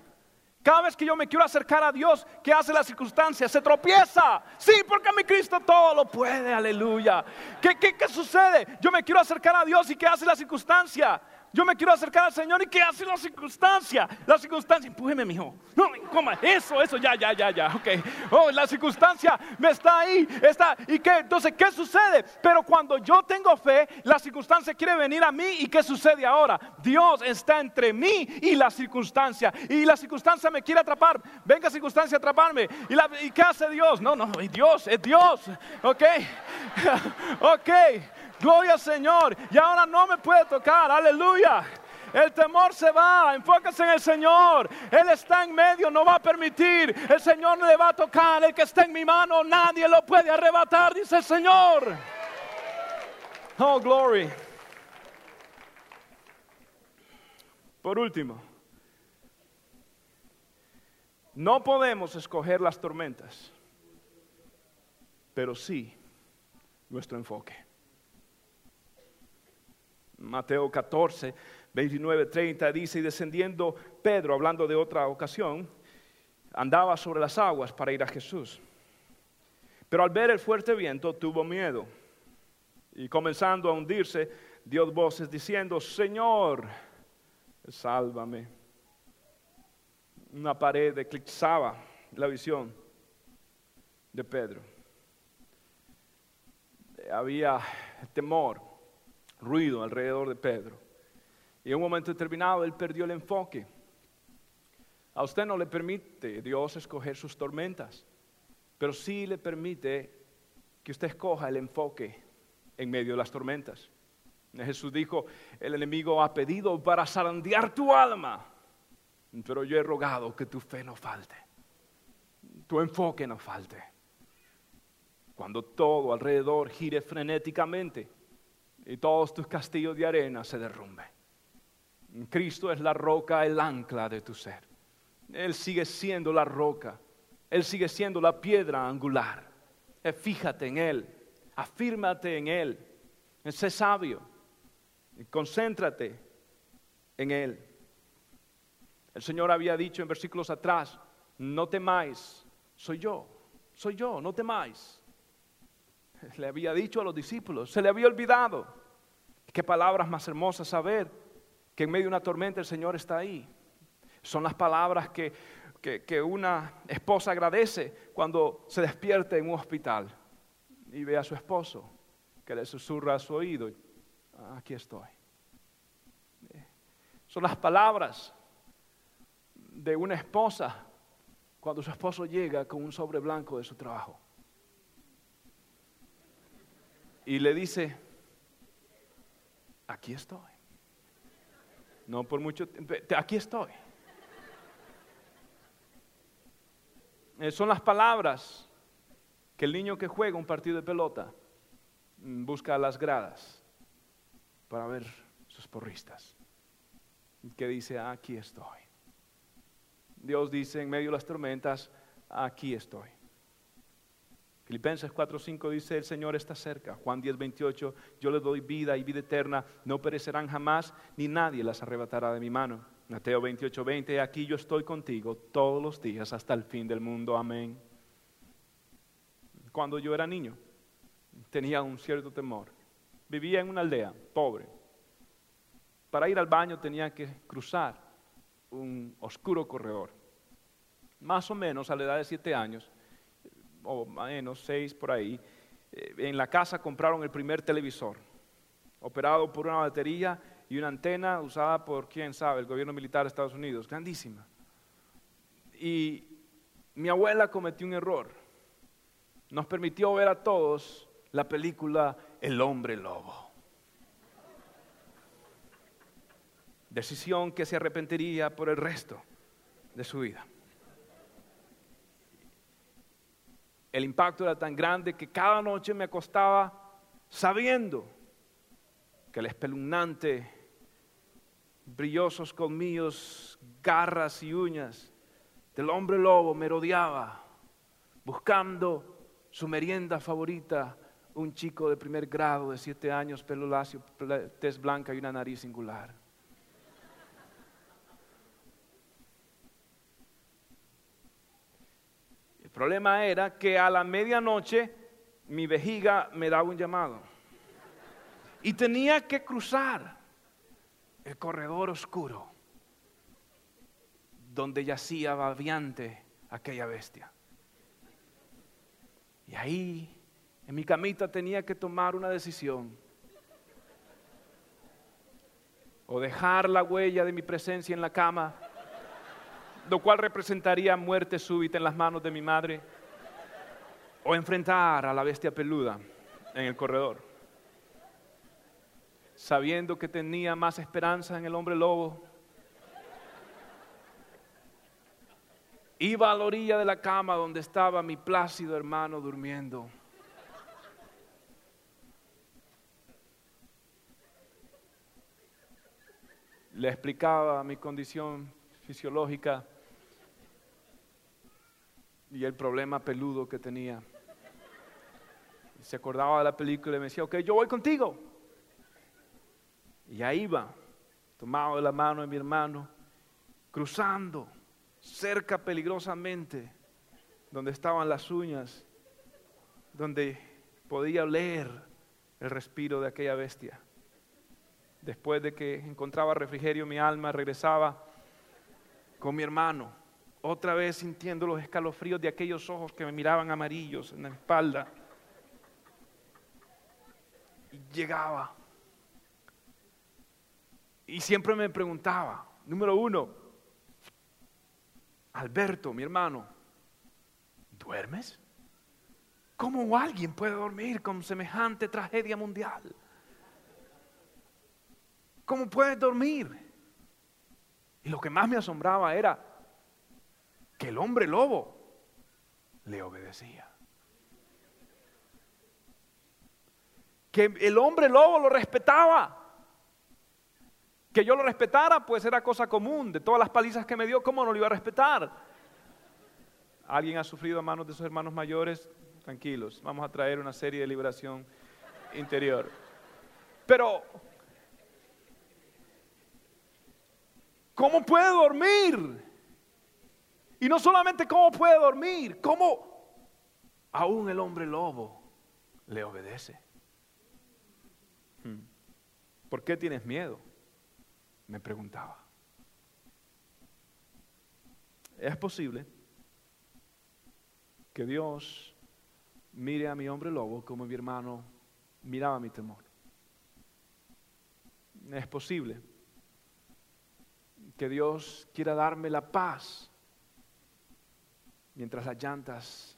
Cada vez que yo me quiero acercar a Dios, ¿qué hace la circunstancia? Se tropieza. Sí, porque mi Cristo todo lo puede, aleluya. ¿Qué, qué, qué sucede? Yo me quiero acercar a Dios y ¿qué hace la circunstancia? Yo me quiero acercar al Señor y ¿qué hace la circunstancia? La circunstancia, empújeme, mijo. No, coma, eso, eso, ya, ya, ya, ya, ok. Oh, la circunstancia me está ahí, está. ¿Y qué? Entonces, ¿qué sucede? Pero cuando yo tengo fe, la circunstancia quiere venir a mí y ¿qué sucede ahora? Dios está entre mí y la circunstancia. Y la circunstancia me quiere atrapar. Venga, circunstancia, atraparme. ¿Y, ¿y qué hace Dios? No, no, Dios, es Dios. Ok, ok. Gloria al Señor. Y ahora no me puede tocar. Aleluya. El temor se va, enfócase en el Señor. Él está en medio, no va a permitir. El Señor le va a tocar. El que está en mi mano, nadie lo puede arrebatar, dice el Señor. Oh, glory. Por último, no podemos escoger las tormentas, pero sí nuestro enfoque. Mateo 14, 29, 30 dice, y descendiendo Pedro, hablando de otra ocasión, andaba sobre las aguas para ir a Jesús. Pero al ver el fuerte viento tuvo miedo y comenzando a hundirse, dio voces diciendo, Señor, sálvame. Una pared eclipsaba la visión de Pedro. Había temor, ruido alrededor de Pedro. Y en un momento determinado él perdió el enfoque. A usted no le permite Dios escoger sus tormentas, pero sí le permite que usted escoja el enfoque en medio de las tormentas. Jesús dijo, el enemigo ha pedido para zarandear tu alma, pero yo he rogado que tu fe no falte, tu enfoque no falte. Cuando todo alrededor gire frenéticamente y todos tus castillos de arena se derrumben. Cristo es la roca, el ancla de tu ser. Él sigue siendo la roca, Él sigue siendo la piedra angular. Eh, fíjate en Él, afírmate en Él, sé sabio, concéntrate en Él. El Señor había dicho en versículos atrás, no temáis, soy yo, soy yo, no temáis. Le había dicho a los discípulos, se le había olvidado. Qué palabras más hermosas saber que en medio de una tormenta el Señor está ahí. Son las palabras que que, una esposa agradece cuando se despierte en un hospital y ve a su esposo que le susurra a su oído, aquí estoy. Son las palabras de una esposa cuando su esposo llega con un sobre blanco de su trabajo y le dice, aquí estoy. No por mucho tiempo, aquí estoy. Eh, son las palabras que el niño que juega un partido de pelota mm, busca a las gradas para ver sus porristas. Que dice, aquí estoy. Dios dice en medio de las tormentas, aquí estoy. Filipenses 4:5 dice, el Señor está cerca. Juan 10:28, yo le doy vida y vida eterna, no perecerán jamás, ni nadie las arrebatará de mi mano. Mateo 28, 20, aquí yo estoy contigo todos los días hasta el fin del mundo. Amén. Cuando yo era niño, tenía un cierto temor. Vivía en una aldea pobre. Para ir al baño tenía que cruzar un oscuro corredor. Más o menos a la edad de siete años, o menos seis por ahí, eh, en la casa compraron el primer televisor, operado por una batería y una antena usada por, quién sabe, el gobierno militar de Estados Unidos, grandísima. Y mi abuela cometió un error. Nos permitió ver a todos la película El hombre lobo. Decisión que se arrepentiría por el resto de su vida. El impacto era tan grande que cada noche me acostaba sabiendo que el espeluznante brillosos colmillos, garras y uñas del hombre lobo merodeaba, buscando su merienda favorita, un chico de primer grado de siete años, pelo lacio, tez blanca y una nariz singular. Problema era que a la medianoche mi vejiga me daba un llamado y tenía que cruzar el corredor oscuro donde yacía babiante aquella bestia. Y ahí, en mi camita, tenía que tomar una decisión. O dejar la huella de mi presencia en la cama, lo cual representaría muerte súbita en las manos de mi madre, o enfrentar a la bestia peluda en el corredor sabiendo que tenía más esperanza en el hombre lobo. Iba a la orilla de la cama donde estaba mi plácido hermano durmiendo. Le explicaba mi condición fisiológica y el problema peludo que tenía. Se acordaba de la película y me decía, ok, yo voy contigo. Y ahí iba, tomado de la mano de mi hermano, cruzando cerca peligrosamente donde estaban las uñas, donde podía oler el respiro de aquella bestia. después de que encontraba refrigerio mi alma, regresaba con mi hermano, otra vez sintiendo los escalofríos de aquellos ojos que me miraban amarillos en la espalda. Y llegaba. Y siempre me preguntaba, número uno, Alberto, mi hermano, ¿duermes? ¿Cómo alguien puede dormir con semejante tragedia mundial? ¿Cómo puedes dormir? Y lo que más me asombraba era que el hombre lobo le obedecía. Que el hombre lobo lo respetaba. Que yo lo respetara, pues era cosa común. De todas las palizas que me dio, ¿cómo no lo iba a respetar? ¿Alguien ha sufrido a manos de sus hermanos mayores? Tranquilos, vamos a traer una serie de liberación interior. Pero, ¿cómo puede dormir? Y no solamente cómo puede dormir, cómo aún el hombre lobo le obedece. Hmm. ¿Por qué tienes miedo? Me preguntaba. Es posible que Dios mire a mi hombre lobo como mi hermano miraba mi temor. Es posible que Dios quiera darme la paz mientras las llantas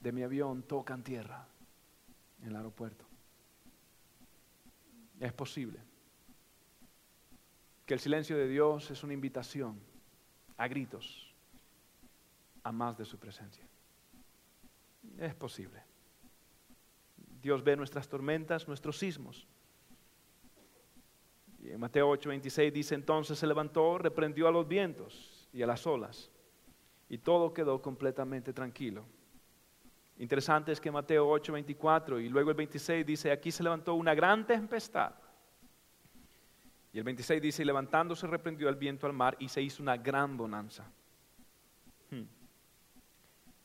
de mi avión tocan tierra en el aeropuerto. Es posible que el silencio de Dios es una invitación a gritos a más de su presencia. Es posible. Dios ve nuestras tormentas, nuestros sismos. Y en Mateo 8:26 dice entonces se levantó, reprendió a los vientos y a las olas, y todo quedó completamente tranquilo. Interesante es que Mateo 8:24 y luego el 26 dice, aquí se levantó una gran tempestad y el 26 dice, levantándose reprendió el viento al mar y se hizo una gran bonanza. Hmm.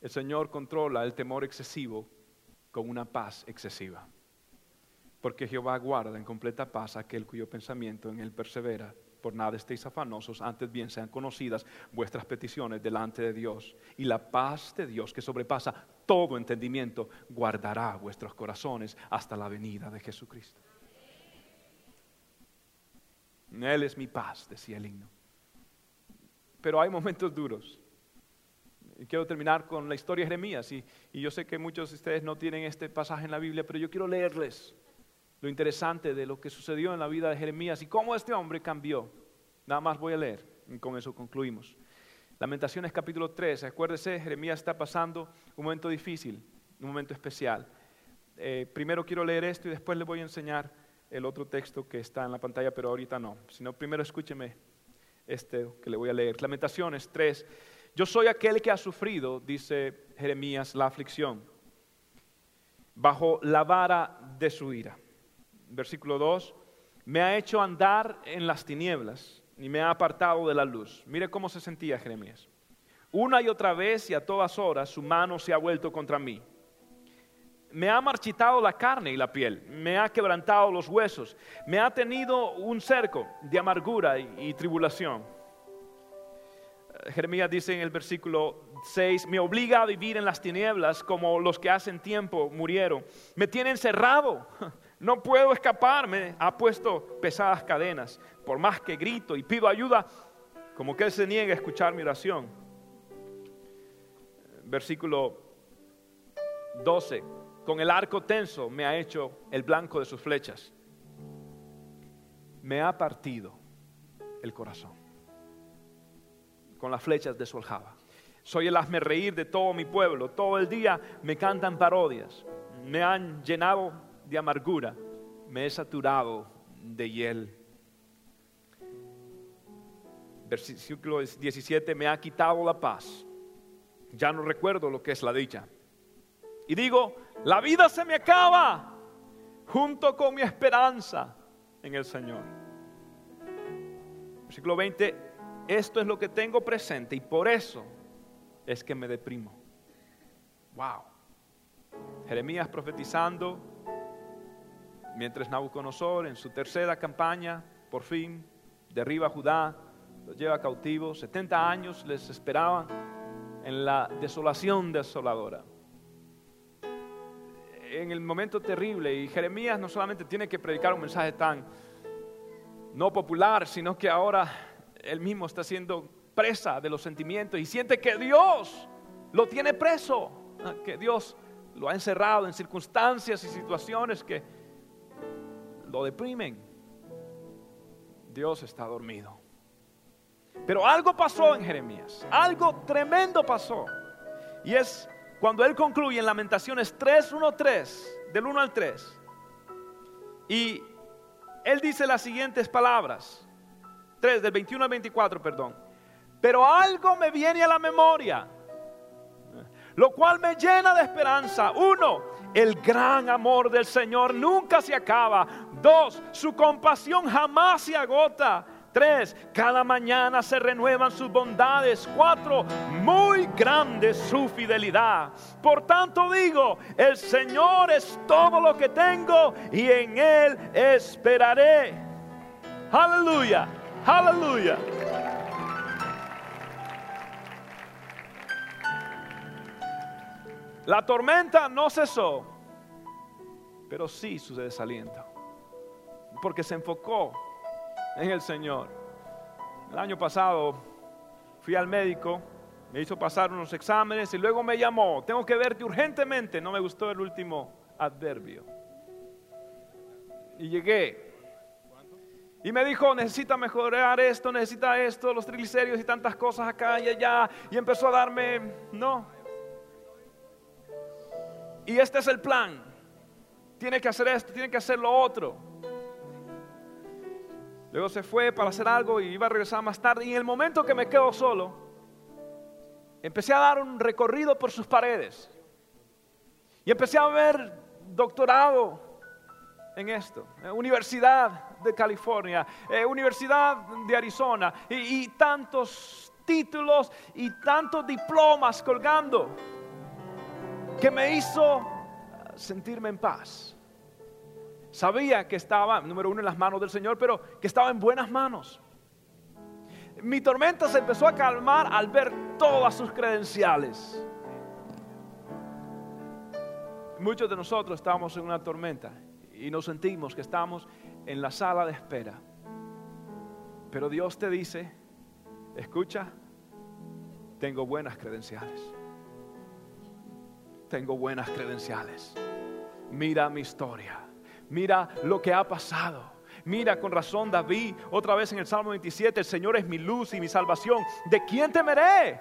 El Señor controla el temor excesivo con una paz excesiva. Porque Jehová guarda en completa paz aquel cuyo pensamiento en él persevera. Por nada estéis afanosos, antes bien sean conocidas vuestras peticiones delante de Dios. Y la paz de Dios, que sobrepasa todo entendimiento, guardará vuestros corazones hasta la venida de Jesucristo. Él es mi paz, decía el himno. Pero hay momentos duros. Y quiero terminar con la historia de Jeremías. Y, y, yo sé que muchos de ustedes no tienen este pasaje en la Biblia, pero yo quiero leerles lo interesante de lo que sucedió en la vida de Jeremías y cómo este hombre cambió. Nada más voy a leer y con eso concluimos. Lamentaciones capítulo 3. Acuérdese, Jeremías está pasando un momento difícil, un momento especial. Eh, primero quiero leer esto y después le voy a enseñar el otro texto que está en la pantalla, pero ahorita no. Sino primero escúcheme este que le voy a leer. Lamentaciones 3. Yo soy aquel que ha sufrido, dice Jeremías, la aflicción, bajo la vara de su ira. Versículo 2. Me ha hecho andar en las tinieblas y me ha apartado de la luz. Mire cómo se sentía Jeremías. Una y otra vez y a todas horas su mano se ha vuelto contra mí me ha marchitado la carne y la piel, me ha quebrantado los huesos, me ha tenido un cerco de amargura y, tribulación. Jeremías dice en el versículo 6, me obliga a vivir en las tinieblas como los que hacen tiempo murieron. Me tiene encerrado, no puedo escapar, me ha puesto pesadas cadenas. Por más que grito y pido ayuda, como que él se niega a escuchar mi oración. Versículo 12 con el arco tenso me ha hecho el blanco de sus flechas. Me ha partido el corazón con las flechas de su aljaba. Soy el hazme reír de todo mi pueblo. Todo el día me cantan parodias. Me han llenado de amargura. Me he saturado de hiel. Versículo 17, me ha quitado la paz. Ya no recuerdo lo que es la dicha. Y digo, la vida se me acaba junto con mi esperanza en el Señor. Versículo 20, esto es lo que tengo presente y por eso es que me deprimo. Wow. Jeremías profetizando mientras Nabucodonosor en su tercera campaña, por fin, derriba a Judá, los lleva cautivos, 70 años les esperaban en la desolación desoladora. En el momento terrible, y Jeremías no solamente tiene que predicar un mensaje tan no popular, sino que ahora él mismo está siendo presa de los sentimientos y siente que Dios lo tiene preso, que Dios lo ha encerrado en circunstancias y situaciones que lo deprimen. Dios está dormido. Pero algo pasó en Jeremías, algo tremendo pasó. Y es cuando él concluye en Lamentaciones 3, 1, 3, del 1 al 3. Y él dice las siguientes palabras, 3, del 21 al 24, perdón. Pero algo me viene a la memoria, lo cual me llena de esperanza. Uno, el gran amor del Señor nunca se acaba. Dos, su compasión jamás se agota. Tres, cada mañana se renuevan sus bondades. Cuatro, muy grande su fidelidad. Por tanto digo, el Señor es todo lo que tengo y en Él esperaré. Aleluya, aleluya. La tormenta no cesó, pero sí su desaliento, porque se enfocó en el Señor. El año pasado fui al médico, me hizo pasar unos exámenes y luego me llamó, tengo que verte urgentemente, no me gustó el último adverbio. Y llegué. Y me dijo, necesita mejorar esto, necesita esto, los triglicéridos y tantas cosas acá y allá. Y empezó a darme, no. Y este es el plan. Tiene que hacer esto, tiene que hacer lo otro. Luego se fue para hacer algo y iba a regresar más tarde. Y en el momento que me quedo solo, empecé a dar un recorrido por sus paredes. Y empecé a ver doctorado en esto. Eh, Universidad de California, eh, Universidad de Arizona y, y tantos títulos y tantos diplomas colgando que me hizo sentirme en paz. Sabía que estaba, número uno, en las manos del Señor, pero que estaba en buenas manos. Mi tormenta se empezó a calmar al ver todas sus credenciales. Muchos de nosotros estábamos en una tormenta y nos sentimos que estamos en la sala de espera. Pero Dios te dice, escucha, tengo buenas credenciales. Tengo buenas credenciales. Mira mi historia Mira lo que ha pasado. Mira con razón David, otra vez en el Salmo 27, el Señor es mi luz y mi salvación. ¿De quién temeré?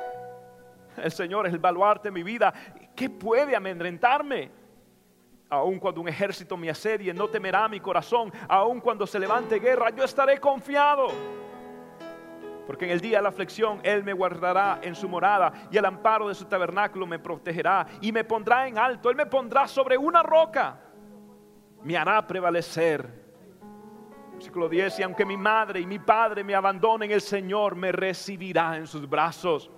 El Señor es el baluarte de mi vida. ¿Qué puede amedrentarme? Aun cuando un ejército me asedie, no temerá mi corazón. Aun cuando se levante guerra, yo estaré confiado. Porque en el día de la aflicción Él me guardará en su morada y el amparo de su tabernáculo me protegerá y me pondrá en alto. Él me pondrá sobre una roca me hará prevalecer. Versículo 10, y aunque mi madre y mi padre me abandonen, el Señor me recibirá en sus brazos.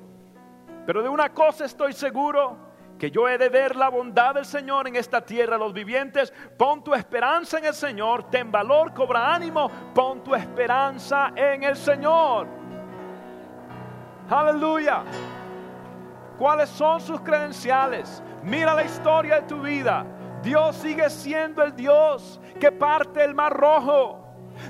Pero de una cosa estoy seguro, que yo he de ver la bondad del Señor en esta tierra, los vivientes. Pon tu esperanza en el Señor, ten valor, cobra ánimo, pon tu esperanza en el Señor. Aleluya. ¿Cuáles son sus credenciales? Mira la historia de tu vida. Dios sigue siendo el Dios que parte el mar rojo.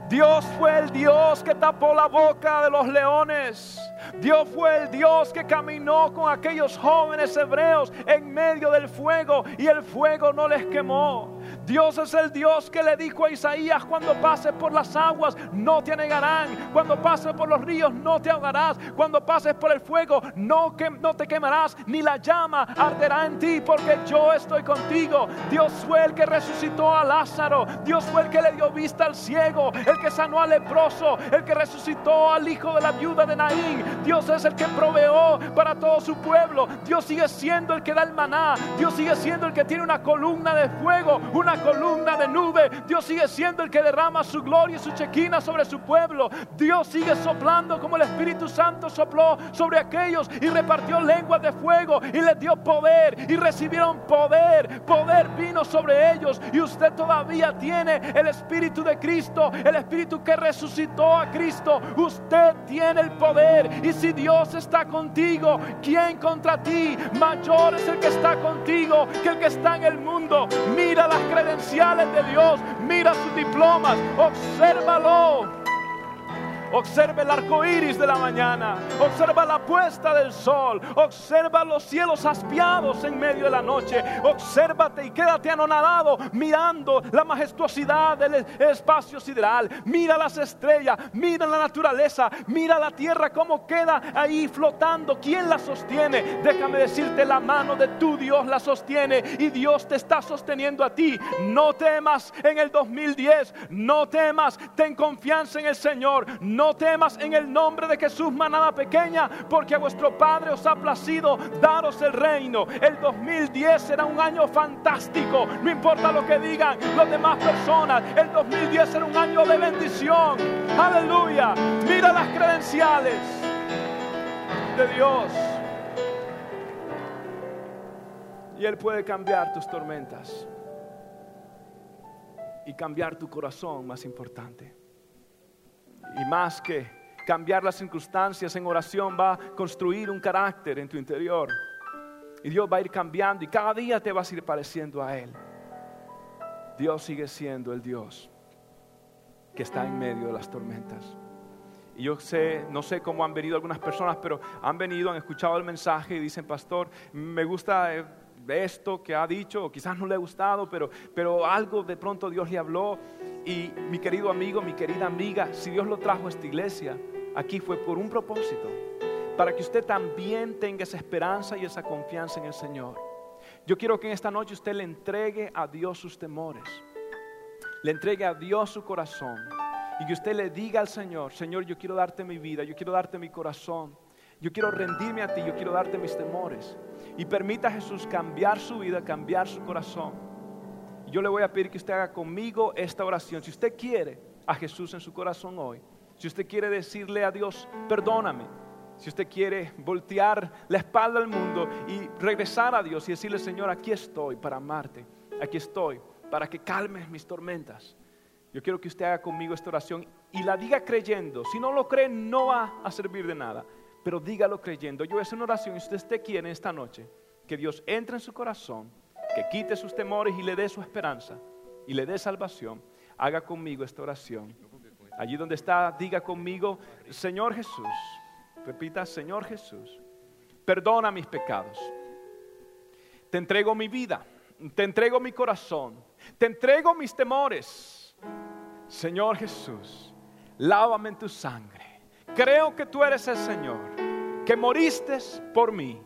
Dios fue el Dios que tapó la boca de los leones. Dios fue el Dios que caminó con aquellos jóvenes hebreos en medio del fuego y el fuego no les quemó. Dios es el Dios que le dijo a Isaías, cuando pases por las aguas no te anegarán, cuando pases por los ríos no te ahogarás, cuando pases por el fuego no, que, no te quemarás, ni la llama arderá en ti, porque yo estoy contigo. Dios fue el que resucitó a Lázaro, Dios fue el que le dio vista al ciego, el que sanó al leproso, el que resucitó al hijo de la viuda de Naín. Dios es el que proveó para todo su pueblo. Dios sigue siendo el que da el maná, Dios sigue siendo el que tiene una columna de fuego, una columna de nube. Dios sigue siendo el que derrama su gloria y su chequina sobre su pueblo. Dios sigue soplando como el Espíritu Santo sopló sobre aquellos y repartió lenguas de fuego y les dio poder y recibieron poder. Poder vino sobre ellos y usted todavía tiene el Espíritu de Cristo, el Espíritu que resucitó a Cristo. Usted tiene el poder y si Dios está contigo, ¿quién contra ti? Mayor es el que está contigo que el que está en el mundo. Mira las credenciales de Dios, mira sus diplomas, obsérvalo. Observa el arco iris de la mañana. Observa la puesta del sol. Observa los cielos aspiados en medio de la noche. Obsérvate y quédate anonadado mirando la majestuosidad del espacio sideral. Mira las estrellas. Mira la naturaleza. Mira la tierra cómo queda ahí flotando. ¿Quién la sostiene? Déjame decirte, la mano de tu Dios la sostiene y Dios te está sosteniendo a ti. No temas en el 2010. No temas. Ten confianza en el Señor. No no temas en el nombre de Jesús, manada pequeña, porque a vuestro Padre os ha placido daros el reino. El 2010 será un año fantástico, no importa lo que digan las demás personas. El 2010 será un año de bendición. Aleluya. Mira las credenciales de Dios. Y Él puede cambiar tus tormentas y cambiar tu corazón más importante. Y más que cambiar las circunstancias en oración, va a construir un carácter en tu interior. Y Dios va a ir cambiando y cada día te vas a ir pareciendo a Él. Dios sigue siendo el Dios que está en medio de las tormentas. Y yo sé, no sé cómo han venido algunas personas, pero han venido, han escuchado el mensaje y dicen, pastor, me gusta eh, esto que ha dicho, o quizás no le ha gustado, pero, pero algo de pronto Dios le habló. Y mi querido amigo, mi querida amiga, si Dios lo trajo a esta iglesia, aquí fue por un propósito, para que usted también tenga esa esperanza y esa confianza en el Señor. Yo quiero que en esta noche usted le entregue a Dios sus temores, le entregue a Dios su corazón y que usted le diga al Señor, Señor, yo quiero darte mi vida, yo quiero darte mi corazón, yo quiero rendirme a ti, yo quiero darte mis temores y permita a Jesús cambiar su vida, cambiar su corazón. Yo le voy a pedir que usted haga conmigo esta oración. Si usted quiere a Jesús en su corazón hoy, si usted quiere decirle a Dios, perdóname, si usted quiere voltear la espalda al mundo y regresar a Dios y decirle, Señor, aquí estoy para amarte, aquí estoy para que calmes mis tormentas. Yo quiero que usted haga conmigo esta oración y la diga creyendo. Si no lo cree, no va a servir de nada pero dígalo creyendo. Yo es una oración y usted esté quiere esta noche que Dios entre en su corazón, que quite sus temores y le dé su esperanza y le dé salvación. Haga conmigo esta oración. Allí donde está, diga conmigo, Señor Jesús, repita, Señor Jesús, perdona mis pecados. Te entrego mi vida, te entrego mi corazón, te entrego mis temores. Señor Jesús, lávame en tu sangre Creo que tú eres el Señor, que moriste por mí,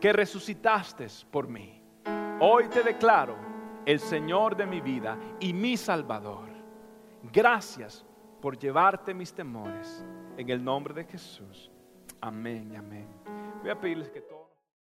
que resucitaste por mí. Hoy te declaro el Señor de mi vida y mi Salvador. Gracias por llevarte mis temores. En el nombre de Jesús. Amén, amén. Voy a pedirles que todos...